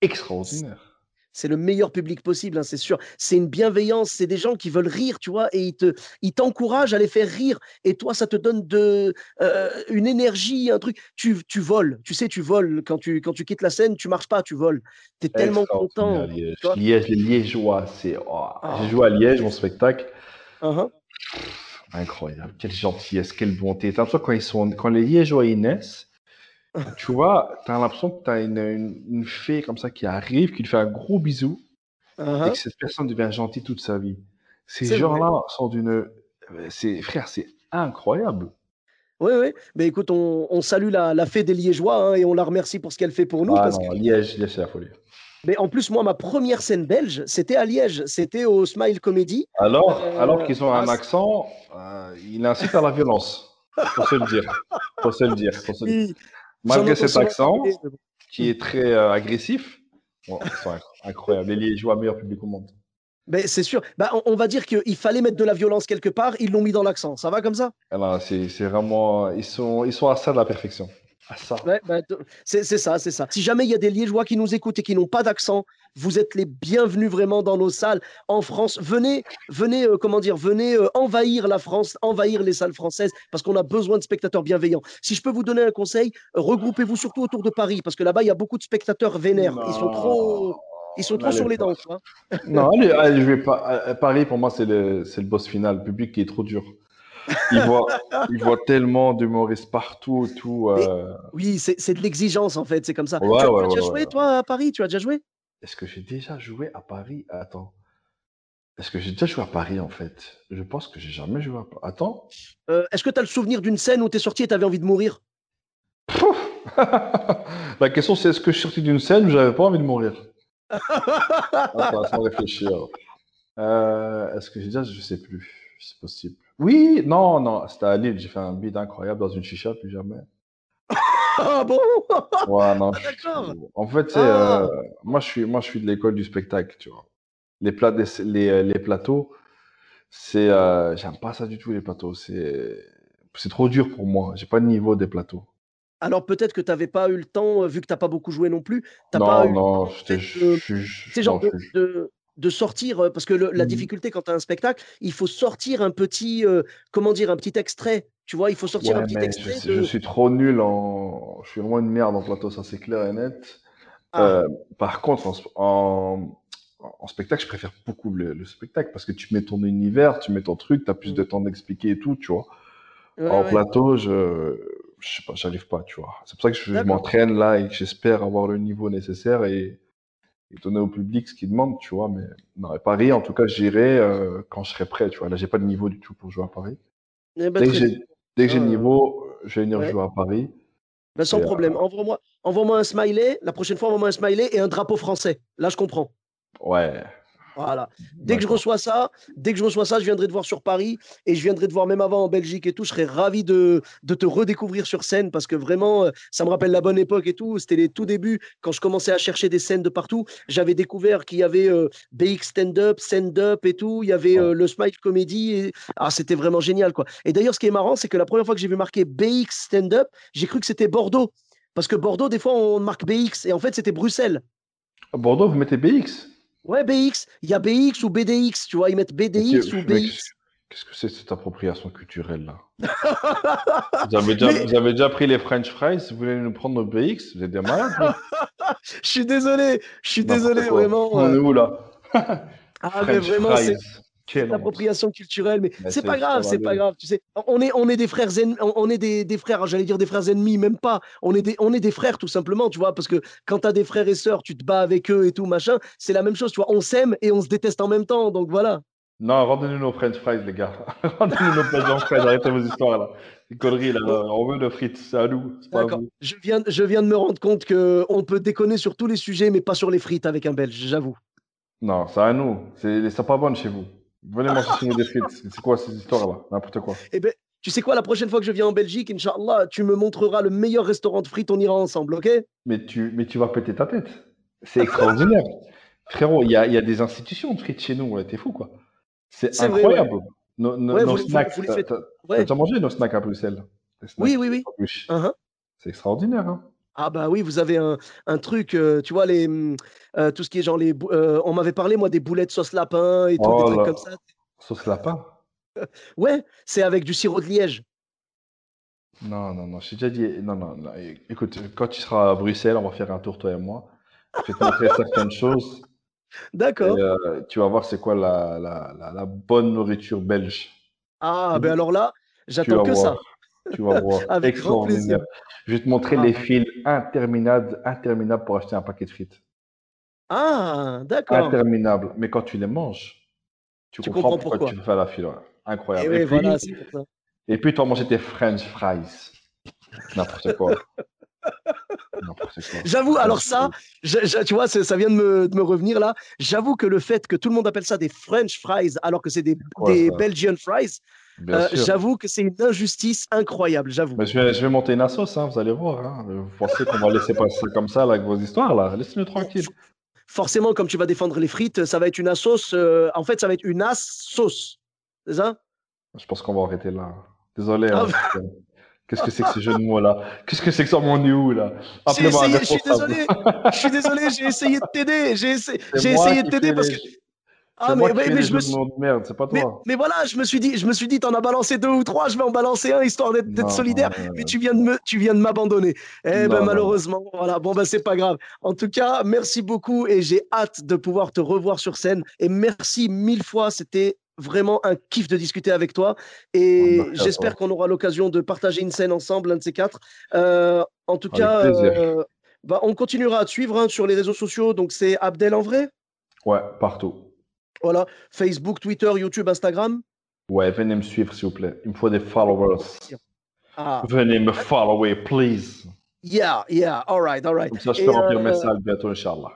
extraordinaire. C'est le meilleur public possible, hein, c'est sûr. C'est une bienveillance, c'est des gens qui veulent rire, tu vois, et ils te, ils t'encouragent à les faire rire. Et toi, ça te donne de, euh, une énergie, un truc. Tu, tu voles, tu sais, tu voles. Quand tu, quand tu quittes la scène, tu marches pas, tu voles. Tu es tellement content. Liège. Liège, les Liégeois, c'est. oh, Ah. J'ai joué à Liège, mon spectacle. Uhum. Incroyable, quelle gentillesse, quelle bonté. T'as l'impression quand ils sont, quand les Liégeois ils naissent, tu vois, t'as l'impression que t'as une, une, une fée comme ça qui arrive, qui lui fait un gros bisou, et uhum. que cette personne devient gentille toute sa vie. Ces gens-là sont d'une, euh, frère, c'est incroyable. Oui, oui. Mais écoute, on, on salue la, la fée des Liégeois hein, et on la remercie pour ce qu'elle fait pour nous. Ah parce non, que- Liège, Liège, c'est la folie. Mais en plus, moi, ma première scène belge, c'était à Liège. C'était au Smile Comedy. Alors, Euh, alors qu'ils ont un ah, accent, euh, il incite à la violence. Faut se le dire. Faut se le dire. Faut se le dire. Oui, Malgré cet accent, mais qui est très euh, agressif, bon, ils sont inc- incroyables. Les Liégeois, meilleur public au monde. Ben, c'est sûr. Ben, on, on va dire qu'il fallait mettre de la violence quelque part. Ils l'ont mis dans l'accent. Ça va comme ça? Alors, c'est c'est vraiment, ils sont, ils sont à ça de la perfection. À ça. Ouais, ben, c'est c'est ça, c'est ça. Si jamais il y a des Liégeois qui nous écoutent et qui n'ont pas d'accent, vous êtes les bienvenus vraiment dans nos salles en France. Venez, venez, euh, comment dire, venez euh, envahir la France, envahir les salles françaises parce qu'on a besoin de spectateurs bienveillants. Si je peux vous donner un conseil, euh, regroupez-vous surtout autour de Paris parce que là-bas il y a beaucoup de spectateurs vénères. Ils sont trop, ils sont trop Allez sur les dents. Non, allez, allez, je vais pas. à Paris, pour moi, c'est le, le boss final. Le public qui est trop dur. Il voit, il voit tellement d'humoristes partout, tout. euh, Oui, c'est de l'exigence en fait, c'est comme ça. Ouais, tu as, tu as ouais, joué toi à Paris? Tu as déjà joué? Est-ce que j'ai déjà joué à Paris? Attends. Est-ce que j'ai déjà joué à Paris, en fait? Je pense que j'ai jamais joué à Paris. Attends. Euh, Est-ce que tu as le souvenir d'une scène où tu es sorti et tu avais envie de mourir? La question, c'est est-ce que je suis sorti d'une scène où j'avais pas envie de mourir? Attends, sans réfléchir. Euh, est-ce que j'ai déjà, je sais plus. C'est possible. Oui, non, non, c'était à Lille. J'ai fait un bid incroyable dans une chicha, plus jamais. Ah bon Ouais, non. Ah, d'accord. En fait, c'est, Ah. euh, moi, je suis, moi, je suis de l'école du spectacle, tu vois. Les plats, des- les, euh, les plateaux, c'est, euh, j'aime pas ça du tout, les plateaux. C'est, c'est trop dur pour moi. J'ai pas le niveau des plateaux. Alors peut-être que tu n'avais pas eu le temps, euh, vu que tu n'as pas beaucoup joué non plus, tu non, pas eu le non, temps je te peut-être, de- je sais, genre non, de, je- de- de sortir, euh, parce que le- la Mhm. difficulté quand tu as un spectacle, il faut sortir un petit, euh, comment dire, un petit extrait, tu vois, il faut sortir un petit je, extrait de... je suis trop nul en. Je suis vraiment une merde en plateau, ça c'est clair et net. Ah. Euh, par contre, en, en, en spectacle, je préfère beaucoup le, le spectacle parce que tu mets ton univers, tu mets ton truc, tu as plus Mm. de temps d'expliquer et tout, tu vois? Ouais, en ouais. plateau, je, je sais pas, j'arrive pas, tu vois? C'est pour ça que je, je m'entraîne là et que j'espère avoir le niveau nécessaire et, et donner au public ce qu'il demande, tu vois. Mais non, à Paris, en tout cas, j'irai euh, quand je serai prêt, tu vois. Là, j'ai pas de niveau du tout pour jouer à Paris. Eh ben, Dès que j'ai bien. dès que j'ai le Euh, niveau, je vais venir ouais. jouer à Paris. Ben, sans Et, euh, problème. Envoie-moi envoie un smiley. La prochaine fois, envoie-moi un smiley et un drapeau français. Là, je comprends. Ouais. Voilà. Dès que je reçois ça, dès que je reçois ça, je viendrai te voir sur Paris et je viendrai te voir même avant en Belgique et tout. Je serais ravi de, de te redécouvrir sur scène parce que vraiment, euh, ça me rappelle la bonne époque et tout. C'était les tout débuts quand je commençais à chercher des scènes de partout. J'avais découvert qu'il y avait euh, BX stand-up, stand-up et tout. Il y avait euh, le Smile Comedy. Et... Ah, c'était vraiment génial quoi. Et d'ailleurs, ce qui est marrant, c'est que la première fois que j'ai vu marquer BX stand-up, j'ai cru que c'était Bordeaux. Parce que Bordeaux, des fois, on marque BX et en fait, c'était Bruxelles. À Bordeaux, vous mettez BX Ouais, BX. Il y a BX ou BDX, tu vois. Ils mettent BDX ou BX. Qu'est-ce que c'est cette appropriation culturelle là? Vous, avez déjà, Mais- vous avez déjà pris les French fries, vous voulez nous prendre nos BX Vous êtes des malades Je suis désolé, je suis désolé, quoi. vraiment. On est euh, où là? Ah, mais vraiment, c'est Quelle honte. l'appropriation culturelle. Mais c'est c'est- pas grave, c'est pas grave. Tu sais, on est, on est des frères ennemis, on est des, des frères, j'allais dire des frères ennemis, même pas. On est des, on est des frères, tout simplement, tu vois, parce que quand tu as des frères et sœurs, tu te bats avec eux et tout, machin, c'est la même chose, tu vois. On s'aime et on se déteste en même temps, donc voilà. Non, rendez-nous nos French fries, les gars. rendez-nous nos French fries, arrêtez vos histoires là. Ces conneries là, on veut nos frites, c'est à nous, c'est D'accord. Je viens, je viens de me rendre compte que on peut déconner sur tous les sujets, mais pas sur les frites avec un Belge, j'avoue. Non, c'est à nous. C'est les pas bonnes chez vous. Venez nous des frites. C'est quoi ces histoires là N'importe quoi. Eh ben, tu sais quoi, la prochaine fois que je viens en Belgique, Inch'Allah, tu me montreras le meilleur restaurant de frites, on ira ensemble, ok? Mais tu, mais tu vas péter ta tête. C'est extraordinaire. Frérot, il y a, y a des institutions de frites chez nous. ouais, T'es fou, quoi. C'est vrai, incroyable. Nos, nos- Ouais, nos vous- vous- snacks. t'as- déjà mangé nos snacks à Bruxelles? Snacks Oui, oui, oui. Uhum. C'est extraordinaire. Hein Ah bah oui, vous avez un, un truc, euh, tu vois, les, hum, euh, tout ce qui est genre les... bou- euh, on m'avait parlé, moi, des boulettes sauce lapin et tout, Oh des trucs là. comme ça. Sauce lapin? Ouais, c'est avec du sirop de liège. Non, non, non. J'ai déjà dit. Non, non, non. É- Écoute, quand tu seras à Bruxelles, on va faire un tour, toi et moi. Je vais te montrer certaines choses. Et, D'accord. euh, tu vas voir c'est quoi la, la, la, la bonne nourriture belge. Ah, ben alors là, Tu j'attends vas que ça. Tu vas voir. Avec Extraordinaire. plaisir. Je vais te montrer Ah. les fils interminables, interminables pour acheter un paquet de frites. Ah, d'accord. Interminables. Mais quand tu les manges, tu, Tu comprends, comprends pourquoi, pourquoi. tu fais la file. ouais. Et Incroyable. oui, Et, puis, voilà, c'est pour ça. et puis, tu vas manger tes French fries. N'importe quoi. J'avoue, alors ça, je- je- tu vois, ça vient de me, de me revenir là. J'avoue que le fait que tout le monde appelle ça des French fries alors que c'est des, Belgian fries, euh, j'avoue que c'est une injustice incroyable, j'avoue. Je vais, je vais monter une assos, hein, vous allez voir. hein. Vous pensez qu'on va laisser passer comme ça là, avec vos histoires là? Laissez-nous tranquille. Forcément, comme tu vas défendre les frites, ça va être une sauce. en fait, ça va être une as sauce. C'est ça? Je pense qu'on va arrêter là. Désolé. Ah, hein, putain. Qu'est-ce que c'est que ce jeu de mots là? Qu'est-ce que c'est que ça mon est où là essayé, je suis désolé, je suis désolé, j'ai essayé de t'aider, j'ai essayé, de t'aider parce les- que ah mais, mais, mais je me suis, mots de merde, c'est pas mais, toi. mais voilà, je me suis dit, je me suis dit, t'en as balancé deux ou trois, je vais en balancer un histoire d'être Non, solidaire. non, non, Mais tu viens de me, tu viens de m'abandonner. Eh ben malheureusement, voilà. Bon ben c'est pas grave. En tout cas, merci beaucoup et j'ai hâte de pouvoir te revoir sur scène. Et merci mille fois. C'était vraiment un kiff de discuter avec toi. Et Merci à j'espère qu'on aura l'occasion de partager une scène ensemble, l'un de ces quatre. Euh, en tout Avec cas, euh, bah, on continuera à te suivre hein, sur les réseaux sociaux. Donc c'est Abdel en vrai? Ouais, partout. Voilà, Facebook, Twitter, YouTube, Instagram. Ouais, venez me suivre s'il vous plaît. Il me faut des followers. Ah, Venez me follower, please. yeah, yeah, all right, all right. Comme ça, je Et, peux remplir euh, mes salles bientôt, Inch'Allah.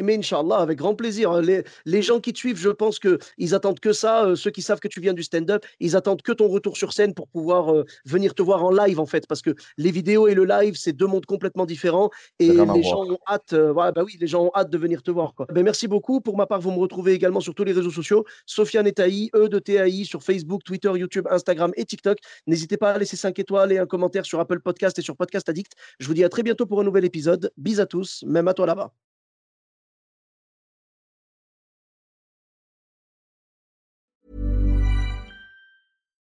Mais Inch'Allah, avec grand plaisir. Les, les gens qui te suivent, je pense qu'ils attendent que ça. euh, ceux qui savent que tu viens du stand-up, ils attendent que ton retour sur scène pour pouvoir euh, venir te voir en live, en fait. Parce que les vidéos et le live, c'est deux mondes complètement différents. Et les gens ont hâte, euh, voilà, bah oui, les gens ont hâte de venir te voir. Quoi. Ben, merci beaucoup. Pour ma part, vous me retrouvez également sur tous les réseaux sociaux. Sofiane et Taï, E de TAI, sur Facebook, Twitter, YouTube, Instagram et TikTok. N'hésitez pas à laisser 5 étoiles et un commentaire sur Apple Podcast et sur Podcast Addict. Je vous dis à très bientôt pour un nouvel épisode. Bis à tous, même à toi là-bas.